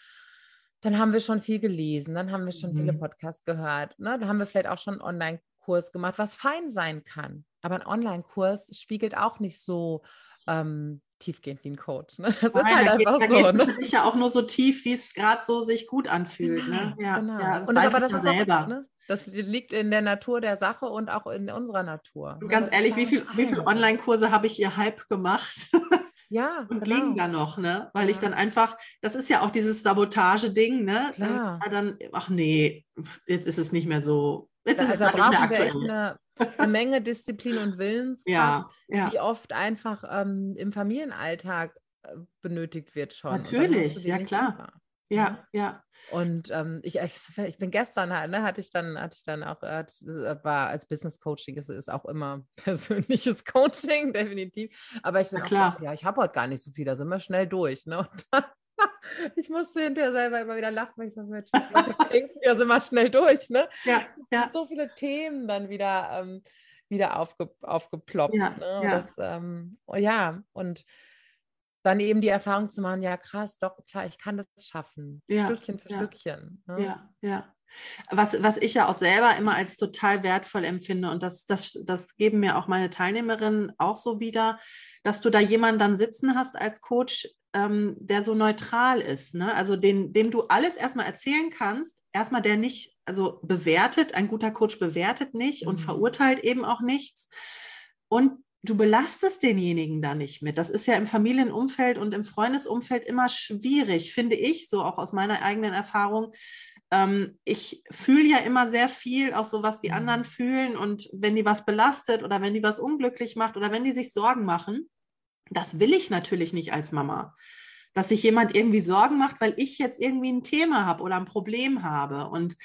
S2: dann haben wir schon viel gelesen, dann haben wir schon mhm. viele Podcasts gehört, ne? dann haben wir vielleicht auch schon einen Online-Kurs gemacht, was fein sein kann. Aber ein Online-Kurs spiegelt auch nicht so ähm, tiefgehend wie ein Coach. Ne? Das Nein, ist halt einfach geht, so.
S1: Ne? ja auch nur so tief, wie es gerade so sich gut anfühlt. Ne?
S2: Ja, genau. Ja, das und das, aber das ist selber. Auch, ne? Das liegt in der Natur der Sache und auch in unserer Natur.
S1: Und ganz ehrlich, wie, viel, wie viele Online-Kurse habe ich ihr Hype gemacht?
S2: Ja,
S1: und genau. liegen da noch, ne? Weil ja. ich dann einfach, das ist ja auch dieses Sabotage-Ding, ne? Klar. Dann, ach nee, jetzt ist es nicht mehr so. Jetzt
S2: also ist es brauchen wir echt eine, eine, Menge Disziplin und Willenskraft, ja, ja. die oft einfach ähm, im Familienalltag äh, benötigt wird schon.
S1: Natürlich, ja klar. Ja, ja.
S2: Und ähm, ich, ich bin gestern halt, ne, hatte ich dann, hatte ich dann auch, äh, war als Business Coaching, ist, ist auch immer persönliches Coaching, definitiv. Aber ich bin auch klar. Ja, ich habe heute gar nicht so viel, da sind wir schnell durch. Ne? Und dann, ich musste hinterher selber immer wieder lachen, weil ich so, Mensch, ich denke, wir sind wir schnell durch. Ne?
S1: Ja, ja.
S2: So viele Themen dann wieder, ähm, wieder aufge, aufgeploppt. Ja, ne? ja. Das, ähm, ja, und dann eben die Erfahrung zu machen, ja krass, doch klar, ich kann das schaffen, ja, Stückchen für
S1: ja.
S2: Stückchen.
S1: Ne? Ja, ja. Was, was ich ja auch selber immer als total wertvoll empfinde und das, das, das geben mir auch meine Teilnehmerinnen auch so wieder, dass du da jemanden dann sitzen hast als Coach, ähm, der so neutral ist, ne? also den, dem du alles erstmal erzählen kannst, erstmal der nicht, also bewertet, ein guter Coach bewertet nicht mhm. und verurteilt eben auch nichts und du belastest denjenigen da nicht mit. Das ist ja im Familienumfeld und im Freundesumfeld immer schwierig, finde ich, so auch aus meiner eigenen Erfahrung. Ähm, ich fühle ja immer sehr viel, auch so, was die anderen mhm. fühlen. Und wenn die was belastet oder wenn die was unglücklich macht oder wenn die sich Sorgen machen, das will ich natürlich nicht als Mama. Dass sich jemand irgendwie Sorgen macht, weil ich jetzt irgendwie ein Thema habe oder ein Problem habe. Und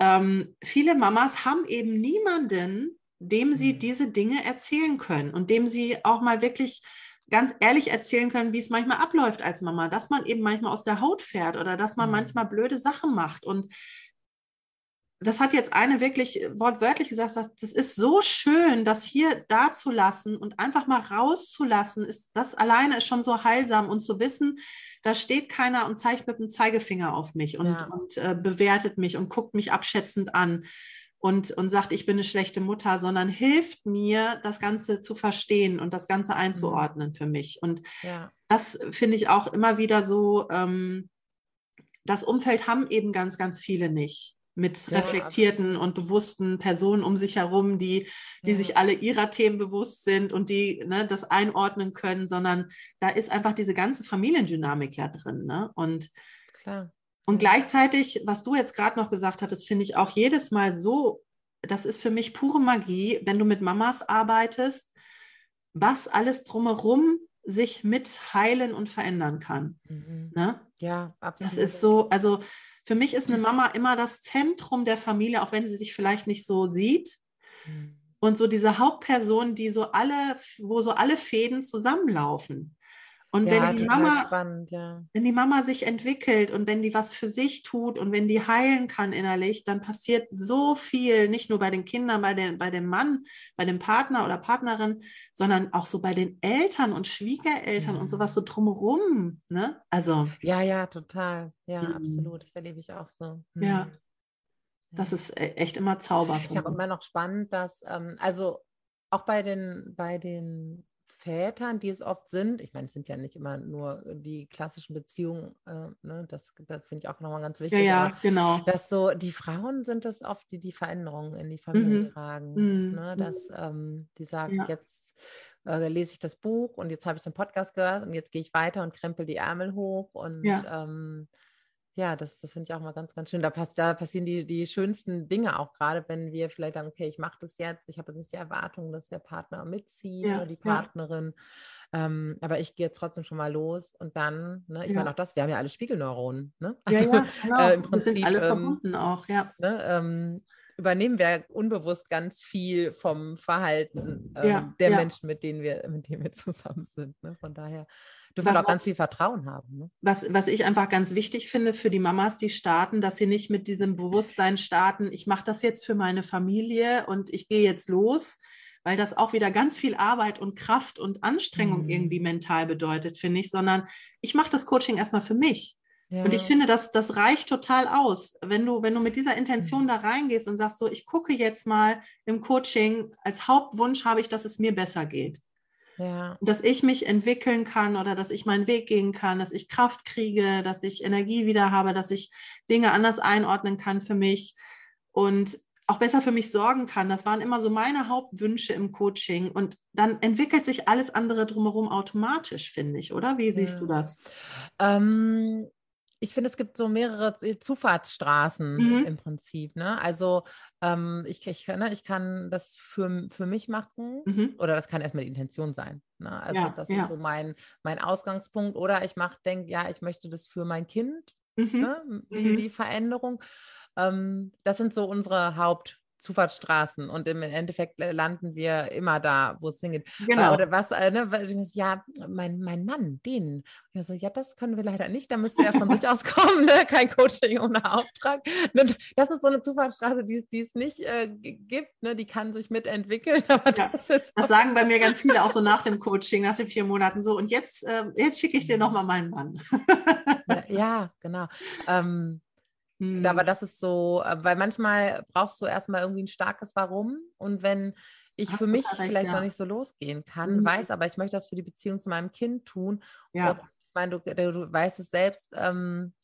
S1: ähm, viele Mamas haben eben niemanden, dem sie mhm. diese Dinge erzählen können und dem sie auch mal wirklich ganz ehrlich erzählen können, wie es manchmal abläuft als Mama, dass man eben manchmal aus der Haut fährt oder dass man mhm. manchmal blöde Sachen macht. Und das hat jetzt eine wirklich wortwörtlich gesagt, das ist so schön, das hier dazulassen und einfach mal rauszulassen. Ist, das alleine ist schon so heilsam und zu wissen, da steht keiner und zeigt mit dem Zeigefinger auf mich und, ja. und äh, bewertet mich und guckt mich abschätzend an und, und sagt, ich bin eine schlechte Mutter, sondern hilft mir, das Ganze zu verstehen und das Ganze einzuordnen mhm. für mich. Und ja. das finde ich auch immer wieder so, ähm, das Umfeld haben eben ganz, ganz viele nicht mit ja, reflektierten und bewussten Personen um sich herum, die, die ja. sich alle ihrer Themen bewusst sind und die ne, das einordnen können, sondern da ist einfach diese ganze Familiendynamik ja drin. Ne? Und Klar. Und gleichzeitig, was du jetzt gerade noch gesagt hattest, finde ich auch jedes Mal so, das ist für mich pure Magie, wenn du mit Mamas arbeitest, was alles drumherum sich mit heilen und verändern kann. Mhm. Ne?
S2: Ja, absolut.
S1: Das ist so, also für mich ist eine Mama immer das Zentrum der Familie, auch wenn sie sich vielleicht nicht so sieht. Mhm. Und so diese Hauptperson, die so alle, wo so alle Fäden zusammenlaufen. Und ja, wenn die Mama,
S2: spannend, ja.
S1: wenn die Mama sich entwickelt und wenn die was für sich tut und wenn die heilen kann innerlich, dann passiert so viel, nicht nur bei den Kindern, bei, den, bei dem Mann, bei dem Partner oder Partnerin, sondern auch so bei den Eltern und Schwiegereltern mhm. und sowas so drumherum. Ne? Also.
S2: Ja, ja, total. Ja, mhm. absolut. Das erlebe ich auch so.
S1: Mhm. Ja. Das ist e-, echt immer Zauber.
S2: Es ist ja auch immer noch spannend, dass, ähm, also auch bei den, bei den Vätern, die es oft sind, ich meine, es sind ja nicht immer nur die klassischen Beziehungen, äh, ne, das, das finde ich auch nochmal ganz wichtig.
S1: Ja, ja genau.
S2: Dass so die Frauen sind es oft, die die Veränderungen in die Familie mhm. tragen. Mhm. Ne, dass ähm, die sagen, ja. jetzt äh, lese ich das Buch und jetzt habe ich den Podcast gehört und jetzt gehe ich weiter und krempel die Ärmel hoch und ja. ähm, ja, das, das finde ich auch mal ganz, ganz schön. Da, pass, da passieren die, die schönsten Dinge auch gerade, wenn wir vielleicht sagen, okay, ich mache das jetzt, ich habe jetzt nicht die Erwartung, dass der Partner mitzieht ja, oder die Partnerin, ja. ähm, aber ich gehe jetzt trotzdem schon mal los und dann, ne, ich ja. meine auch das, wir haben ja alle Spiegelneuronen, ne?
S1: Also, ja, genau. äh, im Prinzip, wir sind alle ähm, verbunden auch, ja.
S2: Ne, ähm, übernehmen wir unbewusst ganz viel vom Verhalten ähm, der Menschen, mit denen wir, mit denen wir zusammen sind. Ne? Von daher dürfen wir auch ganz viel Vertrauen haben. Ne?
S1: Was, was ich einfach ganz wichtig finde für die Mamas, die starten, dass sie nicht mit diesem Bewusstsein starten, ich mache das jetzt für meine Familie und ich gehe jetzt los, weil das auch wieder ganz viel Arbeit und Kraft und Anstrengung mhm. irgendwie mental bedeutet, finde ich, sondern ich mache das Coaching erstmal für mich. Ja. Und ich finde, das, das reicht total aus, wenn du, wenn du mit dieser Intention mhm. da reingehst und sagst so, ich gucke jetzt mal im Coaching, als Hauptwunsch habe ich, dass es mir besser geht.
S2: Ja.
S1: Dass ich mich entwickeln kann oder dass ich meinen Weg gehen kann, dass ich Kraft kriege, dass ich Energie wieder habe, dass ich Dinge anders einordnen kann für mich. Und auch besser für mich sorgen kann. Das waren immer so meine Hauptwünsche im Coaching. Und dann entwickelt sich alles andere drumherum automatisch, finde ich, oder? Wie siehst ja. du das?
S2: Ähm, ich finde, es gibt so mehrere Zufahrtsstraßen mhm. im Prinzip. Ne? Also ähm, ich, ich, ne, ich kann das für, für mich machen mhm. oder das kann erstmal die Intention sein. Ne? Also ja, das ja. ist so mein, mein Ausgangspunkt. Oder ich mache, denke, ja, ich möchte das für mein Kind, mhm. ne? die, mhm. die Veränderung. Ähm, das sind so unsere Haupt- Zufahrtsstraßen und im Endeffekt landen wir immer da, wo es hingeht. Genau. Oder was, äh, ne, ja, mein, mein Mann, den. Ich so, ja, das können wir leider nicht, da müsste er von sich aus kommen, ne? kein Coaching ohne Auftrag. Das ist so eine Zufahrtsstraße, die, die es nicht äh, gibt, ne? die kann sich mitentwickeln.
S1: Ja. das, das sagen bei mir ganz viele auch so nach dem Coaching, nach den vier Monaten so, und jetzt, äh, jetzt schicke ich dir nochmal meinen Mann.
S2: ja, ja, genau. Ähm, hm. Aber das ist so, äh, weil manchmal brauchst du erstmal irgendwie ein starkes Warum. Und wenn ich Ach, für mich recht, vielleicht ja. noch nicht so losgehen kann, mhm. weiß aber, ich möchte das für die Beziehung zu meinem Kind tun. Ja. Ich meine, du, du weißt es selbst, ähm,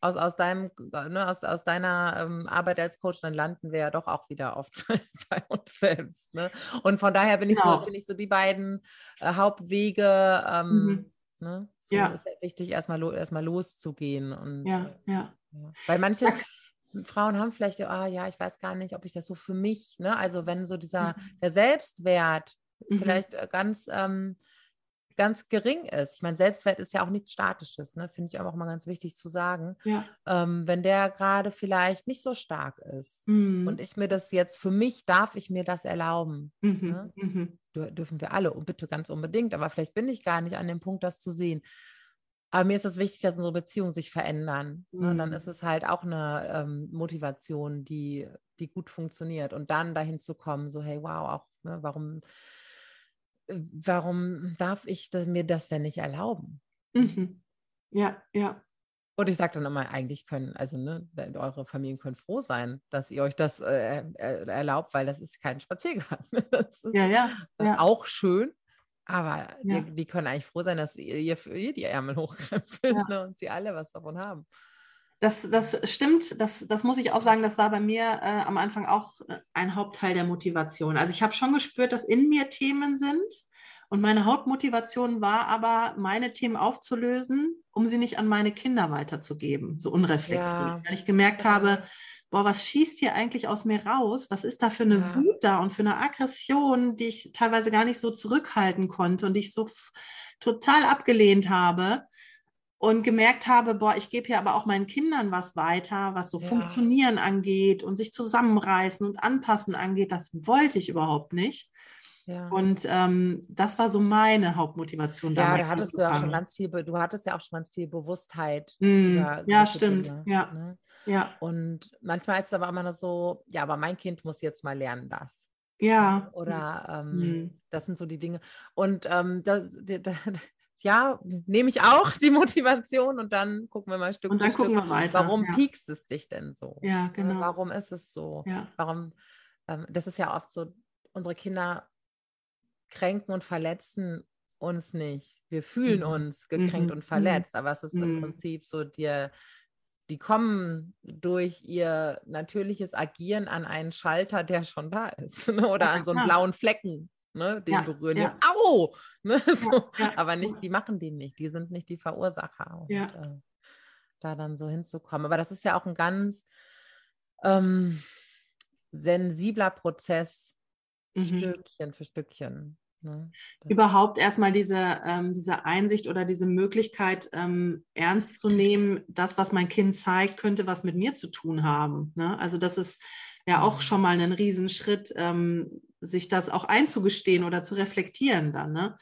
S2: aus, aus, deinem, ne, aus, aus deiner ähm, Arbeit als Coach, dann landen wir ja doch auch wieder oft bei uns selbst. Ne? Und von daher bin ich genau. so, finde ich so die beiden äh, Hauptwege, ähm, mhm. ne? so ja. ist ja wichtig, erstmal, lo erstmal loszugehen. Und,
S1: ja, ja.
S2: Weil manche Frauen haben vielleicht, ah ja, ich weiß gar nicht, ob ich das so für mich, ne? Also wenn so dieser, mhm. der Selbstwert mhm. vielleicht äh, ganz, ähm, ganz gering ist. Ich meine, Selbstwert ist ja auch nichts Statisches, ne? Finde ich auch mal ganz wichtig zu sagen. Ja. Ähm, wenn der gerade vielleicht nicht so stark ist mhm. und ich mir das jetzt, für mich darf ich mir das erlauben. Mhm. Ne? Mhm. Dürfen wir alle, und bitte ganz unbedingt, aber vielleicht bin ich gar nicht an dem Punkt, das zu sehen. Aber mir ist es wichtig, dass unsere Beziehungen sich verändern. Mhm. Und dann ist es halt auch eine ähm, Motivation, die, die gut funktioniert. Und dann dahin zu kommen, so, hey, wow, auch, ne, warum, warum darf ich mir das denn nicht erlauben?
S1: Mhm. Ja, ja.
S2: Und ich sage dann immer, eigentlich können, also ne, eure Familien können froh sein, dass ihr euch das äh, erlaubt, weil das ist kein Spaziergang.
S1: Ist ja, ja, ja.
S2: Auch schön, aber ja. die, die, können eigentlich froh sein, dass ihr für ihr die Ärmel hochkrempelt ja. ne, und sie alle was davon haben.
S1: Das, das stimmt, das, das muss ich auch sagen, das war bei mir äh, am Anfang auch äh, ein Hauptteil der Motivation. Also ich habe schon gespürt, dass in mir Themen sind und meine Hauptmotivation war aber, meine Themen aufzulösen, um sie nicht an meine Kinder weiterzugeben, so unreflektiert. Ja. Weil ich gemerkt habe, boah, was schießt hier eigentlich aus mir raus? Was ist da für eine ja. Wut da und für eine Aggression, die ich teilweise gar nicht so zurückhalten konnte und die ich so total abgelehnt habe und gemerkt habe, boah, ich gebe hier aber auch meinen Kindern was weiter, was so ja. Funktionieren angeht und sich zusammenreißen und anpassen angeht. Das wollte ich überhaupt nicht. Ja. Und ähm, das war so meine Hauptmotivation.
S2: Ja, da hattest du ja schon ganz viel, du hattest ja auch schon ganz viel Bewusstheit.
S1: Mm, ja, stimmt. Dinge, ja. Ne? Ja.
S2: Und manchmal ist es aber immer noch so, ja, aber mein Kind muss jetzt mal lernen das.
S1: Ja.
S2: Oder ähm, mhm. das sind so die Dinge. Und ähm, das, das, ja, nehme ich auch die Motivation und dann gucken wir mal Stück
S1: und dann gucken Stück, wir weiter.
S2: Warum ja. piekst es dich denn so?
S1: Ja, ne, genau.
S2: Warum ist es so? Ja. Warum, ähm, das ist ja oft so, unsere Kinder kränken und verletzen uns nicht. Wir fühlen mhm. uns gekränkt mhm. und verletzt, aber es ist mhm. im Prinzip so dir die kommen durch ihr natürliches Agieren an einen Schalter, der schon da ist, ne? oder an so einen blauen Flecken, ne? den ja, berühren. Ja. Au! Ne? So. Ja, Aber nicht, die machen den nicht, die sind nicht die Verursacher. Und, äh, da dann so hinzukommen. Aber das ist ja auch ein ganz ähm, sensibler Prozess, mhm. Stückchen für Stückchen.
S1: Ne? Überhaupt erstmal diese, ähm, diese Einsicht oder diese Möglichkeit ähm, ernst zu nehmen, das, was mein Kind zeigt, könnte was mit mir zu tun haben. Ne? Also das ist ja auch schon mal ein Riesenschritt, ähm, sich das auch einzugestehen oder zu reflektieren dann. Ne?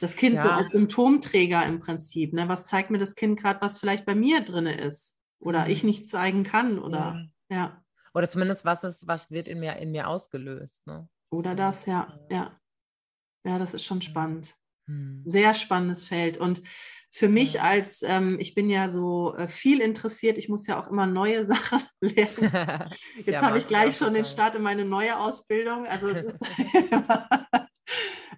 S1: Das Kind ja. so als Symptomträger im Prinzip. Ne? Was zeigt mir das Kind gerade, was vielleicht bei mir drin ist oder mhm. ich nicht zeigen kann oder ja. ja.
S2: Oder zumindest was ist, was wird in mir in mir ausgelöst. Ne?
S1: Oder das, ja, ja. Ja, das ist schon spannend. Hm. Sehr spannendes Feld. Und für mich als, ähm, ich bin ja so äh, viel interessiert, ich muss ja auch immer neue Sachen lernen. Jetzt ja, habe ich gleich schon den Start in meine neue Ausbildung. Also es ist,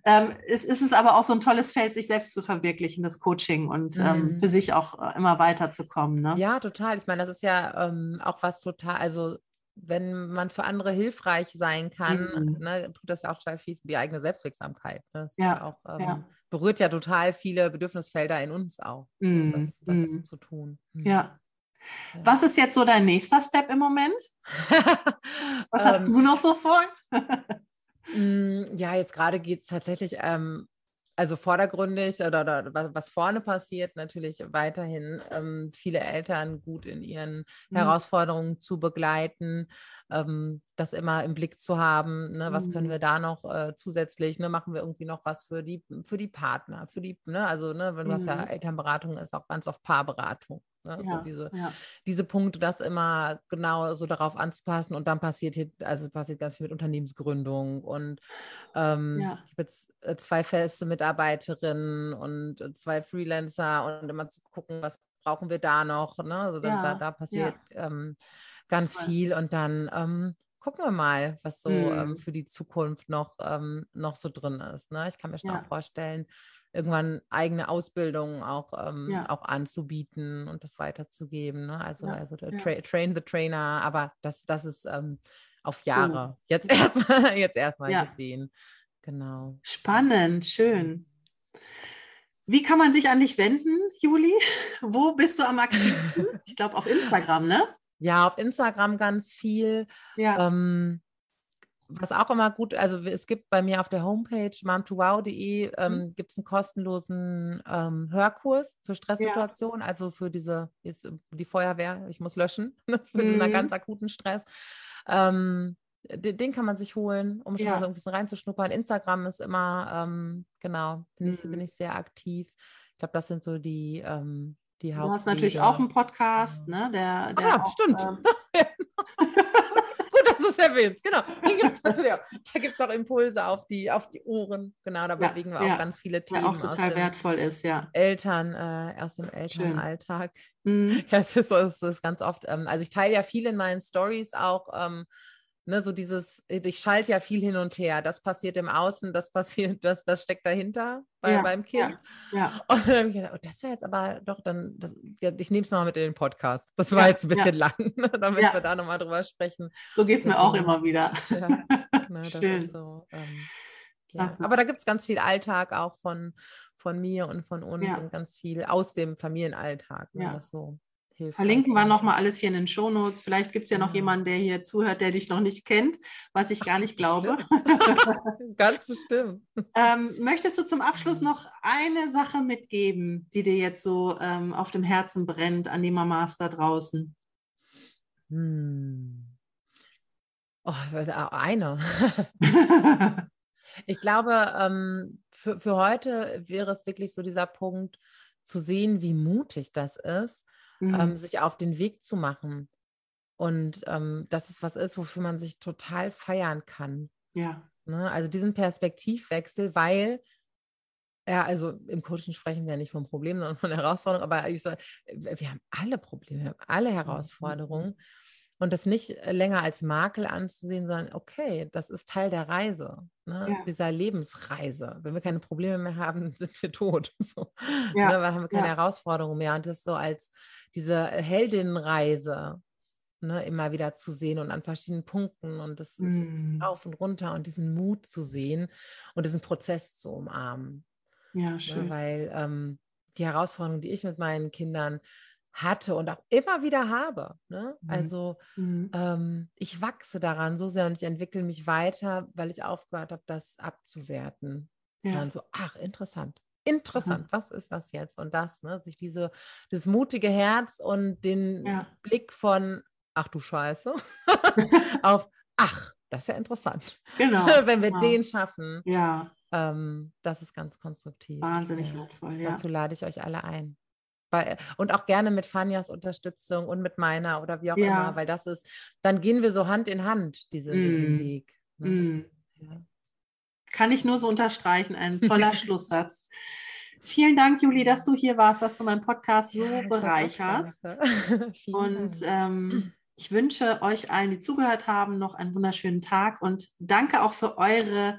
S1: ähm, es ist es aber auch so ein tolles Feld, sich selbst zu verwirklichen, das Coaching und ähm, mhm. für sich auch äh, immer weiterzukommen. Ne?
S2: Ja, total. Ich meine, das ist ja ähm, auch was total, also wenn man für andere hilfreich sein kann,
S1: Mhm.
S2: ne, tut das ja auch total viel für die eigene Selbstwirksamkeit. Ne? Das
S1: Ja,
S2: auch, ähm,
S1: ja.
S2: berührt ja total viele Bedürfnisfelder in uns auch, ne,
S1: Mhm.
S2: das, das
S1: Mhm.
S2: zu tun. Mhm.
S1: Ja.
S2: Ja.
S1: Was ist jetzt so dein nächster Step im Moment? Was hast
S2: Ähm,
S1: du noch so vor?
S2: Mm, Ja, jetzt gerade geht es tatsächlich, ähm, also vordergründig oder, oder was, was vorne passiert, natürlich weiterhin ähm, viele Eltern gut in ihren
S1: Mhm.
S2: Herausforderungen zu begleiten, ähm, das immer im Blick zu haben, ne, was können
S1: Mhm.
S2: wir da noch äh, zusätzlich, ne, machen wir irgendwie noch was für die, für die Partner, für die, ne, also ne, wenn du hast ja
S1: Mhm.
S2: Elternberatung ist auch ganz oft Paarberatung. Ne, so
S1: Ja,
S2: diese,
S1: ja.
S2: diese Punkte, das immer genau so darauf anzupassen und dann passiert hier, also passiert ganz viel mit Unternehmensgründung und ähm,
S1: Ja.
S2: ich habe jetzt äh, zwei feste Mitarbeiterinnen und äh, zwei Freelancer und immer zu gucken, was brauchen wir da noch, ne? Also dann, da, da passiert ähm, ganz
S1: Toll.
S2: viel und dann ähm, gucken wir mal, was so ähm,
S1: Mhm.
S2: für die Zukunft noch, ähm, noch so drin ist. Ne? Ich kann mir schon
S1: Ja.
S2: auch vorstellen, irgendwann eigene Ausbildungen auch, ähm,
S1: Ja.
S2: auch anzubieten und das weiterzugeben. Ne? Also,
S1: Ja,
S2: also. Tra Train the Trainer, aber das, das ist ähm, auf. Jahre jetzt erstmal jetzt erstmal
S1: Ja.
S2: gesehen. Genau.
S1: Spannend, schön. Wie kann man sich an dich wenden, Juli? Wo bist du am aktivsten? Ich glaube auf Instagram, ne?
S2: Ja, auf Instagram ganz viel.
S1: Ja.
S2: Ähm, was auch immer gut, also es gibt bei mir auf der Homepage mom2wow.de ähm, gibt es einen kostenlosen ähm, Hörkurs für Stresssituationen, also für diese, jetzt äh, die Feuerwehr, ich muss löschen, für diesen
S1: Mhm.
S2: ganz akuten Stress. Ähm, den, den kann man sich holen, um schon
S1: Ja.
S2: so ein bisschen reinzuschnuppern. Instagram ist immer, ähm, genau, bin, ich,
S1: Mhm.
S2: bin ich sehr aktiv. Ich glaube, das sind so die, ähm, die
S1: Du
S2: Hauptwege.
S1: hast natürlich auch einen Podcast, ne? Der,
S2: Ah,
S1: der
S2: ja,
S1: auch,
S2: stimmt.
S1: ähm,
S2: Gut, dass du es erwähnst. Genau. Den gibt's natürlich auch. Da gibt es auch Impulse auf die, auf die Ohren. Genau, da
S1: Ja,
S2: bewegen wir auch
S1: ja.
S2: ganz viele Themen
S1: auch
S2: aus
S1: total wertvoll ist, ja.
S2: Eltern, äh, aus dem Elternalltag.
S1: Mhm.
S2: Ja, es ist, es ist ganz oft, ähm, also ich teile ja viel in meinen Stories auch, ähm, ne, so dieses, ich schalte ja viel hin und her. Das passiert im Außen, das passiert, das, das steckt dahinter bei,
S1: Ja,
S2: beim Kind.
S1: Ja,
S2: Und dann habe ich gedacht, oh, das wäre jetzt aber doch dann, das, ja, ich nehme es nochmal mit in den Podcast. Das war
S1: Ja,
S2: jetzt ein bisschen lang, ne, damit
S1: Ja.
S2: wir da nochmal drüber sprechen.
S1: so geht es mir auch immer wieder.
S2: Ja, ne, das
S1: Schön.
S2: ist so. Ähm, ja. Aber da gibt es ganz viel Alltag auch von, von mir und von uns
S1: Ja.
S2: und ganz viel aus dem Familienalltag, ne,
S1: Ja.
S2: so hilft.
S1: Verlinken wir nochmal alles hier in den Shownotes. Vielleicht gibt es ja noch jemanden, der hier zuhört, der dich noch nicht kennt, was ich gar nicht glaube.
S2: Ganz bestimmt.
S1: Ähm, möchtest du zum Abschluss noch eine Sache mitgeben, die dir jetzt so ähm, auf dem Herzen brennt an die Mamas da draußen?
S2: Hm. Oh, eine. Ich glaube, ähm, für, für heute wäre es wirklich so dieser Punkt, zu sehen, wie mutig das ist,
S1: Mhm.
S2: ähm, sich auf den Weg zu machen. Und ähm, dass es was ist, wofür man sich total feiern kann.
S1: ja,
S2: Ne? Also diesen Perspektivwechsel, weil, ja, also im Coaching sprechen wir nicht vom Problem, sondern von der Herausforderung, aber ich sage, wir haben alle Probleme, wir haben alle Herausforderungen. Und das nicht äh, länger als Makel anzusehen, sondern okay, das ist Teil der Reise, ne?
S1: Ja.
S2: dieser Lebensreise. Wenn wir keine Probleme mehr haben, sind wir tot. So.
S1: Ja,
S2: Ne? Dann haben wir keine
S1: ja.
S2: Herausforderungen mehr. Und das so als diese Heldinnenreise ne? immer wieder zu sehen und an verschiedenen Punkten und das ist
S1: Mm.
S2: rauf und runter und diesen Mut zu sehen und diesen Prozess zu umarmen.
S1: ja,
S2: Ne?
S1: schön.
S2: Weil ähm, die Herausforderungen, die ich mit meinen Kindern hatte und auch immer wieder habe. Ne?
S1: Mhm.
S2: Also
S1: Mhm.
S2: ähm, ich wachse daran so sehr und ich entwickle mich weiter, weil ich aufgehört habe, das abzuwerten.
S1: Ja.
S2: Sondern so, ach, interessant. Interessant, was ist das jetzt? Und das, ne? sich diese, das mutige Herz und den
S1: Ja.
S2: Blick von, ach du Scheiße, auf, ach, das ist ja interessant.
S1: Genau.
S2: Wenn wir
S1: ja.
S2: den schaffen,
S1: Ja,
S2: ähm, das ist ganz konstruktiv.
S1: wahnsinnig wertvoll, ja.
S2: Dazu lade ich euch alle ein. Bei, und auch gerne mit Fanjas Unterstützung und mit meiner oder wie auch
S1: Ja.
S2: immer, weil das ist, dann gehen wir so Hand in Hand, diese,
S1: Mm.
S2: Weg. ne?
S1: Mhm.
S2: Ja.
S1: Kann ich nur so unterstreichen. Ein toller Schlusssatz. Vielen Dank, Juli, dass du hier warst, dass du meinen Podcast so
S2: Ja,
S1: bereicherst. Und ähm, ich wünsche euch allen, die zugehört haben, noch einen wunderschönen Tag und danke auch für eure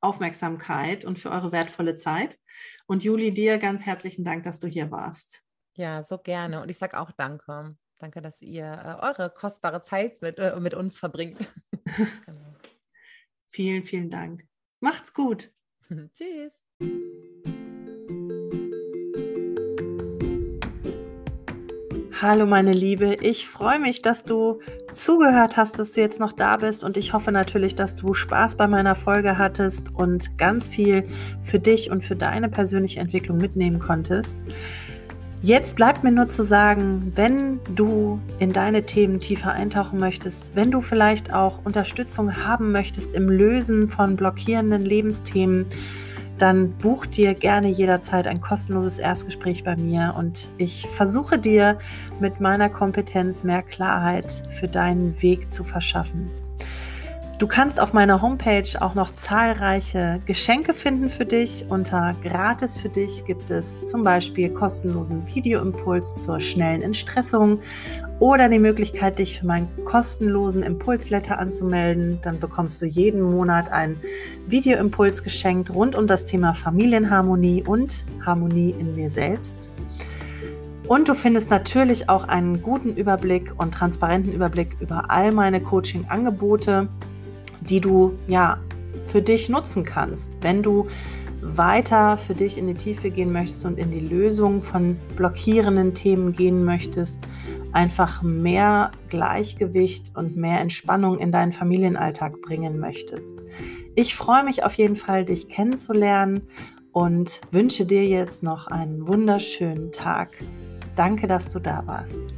S1: Aufmerksamkeit und für eure wertvolle Zeit. Und Juli, dir ganz herzlichen Dank, dass du hier warst.
S2: Ja, so gerne. Und ich sage auch danke. Danke, dass ihr äh, eure kostbare Zeit mit, äh, mit uns verbringt.
S1: genau. Vielen, vielen Dank. Macht's gut.
S2: Tschüss.
S1: Hallo meine Liebe, ich freue mich, dass du zugehört hast, dass du jetzt noch da bist und ich hoffe natürlich, dass du Spaß bei meiner Folge hattest und ganz viel für dich und für deine persönliche Entwicklung mitnehmen konntest. Jetzt bleibt mir nur zu sagen, wenn du in deine Themen tiefer eintauchen möchtest, wenn du vielleicht auch Unterstützung haben möchtest im Lösen von blockierenden Lebensthemen, dann buch dir gerne jederzeit ein kostenloses Erstgespräch bei mir und ich versuche dir mit meiner Kompetenz mehr Klarheit für deinen Weg zu verschaffen. Du kannst auf meiner Homepage auch noch zahlreiche Geschenke finden für dich. Unter Gratis für dich gibt es zum Beispiel kostenlosen Videoimpuls zur schnellen Entstressung oder die Möglichkeit, dich für meinen kostenlosen Impulsletter anzumelden. Dann bekommst du jeden Monat einen Videoimpuls geschenkt rund um das Thema Familienharmonie und Harmonie in mir selbst. Und du findest natürlich auch einen guten Überblick und transparenten Überblick über all meine Coaching-Angebote die du ja für dich nutzen kannst, wenn du weiter für dich in die Tiefe gehen möchtest und in die Lösung von blockierenden Themen gehen möchtest, einfach mehr Gleichgewicht und mehr Entspannung in deinen Familienalltag bringen möchtest. Ich freue mich auf jeden Fall, dich kennenzulernen und wünsche dir jetzt noch einen wunderschönen Tag. Danke, dass du da warst.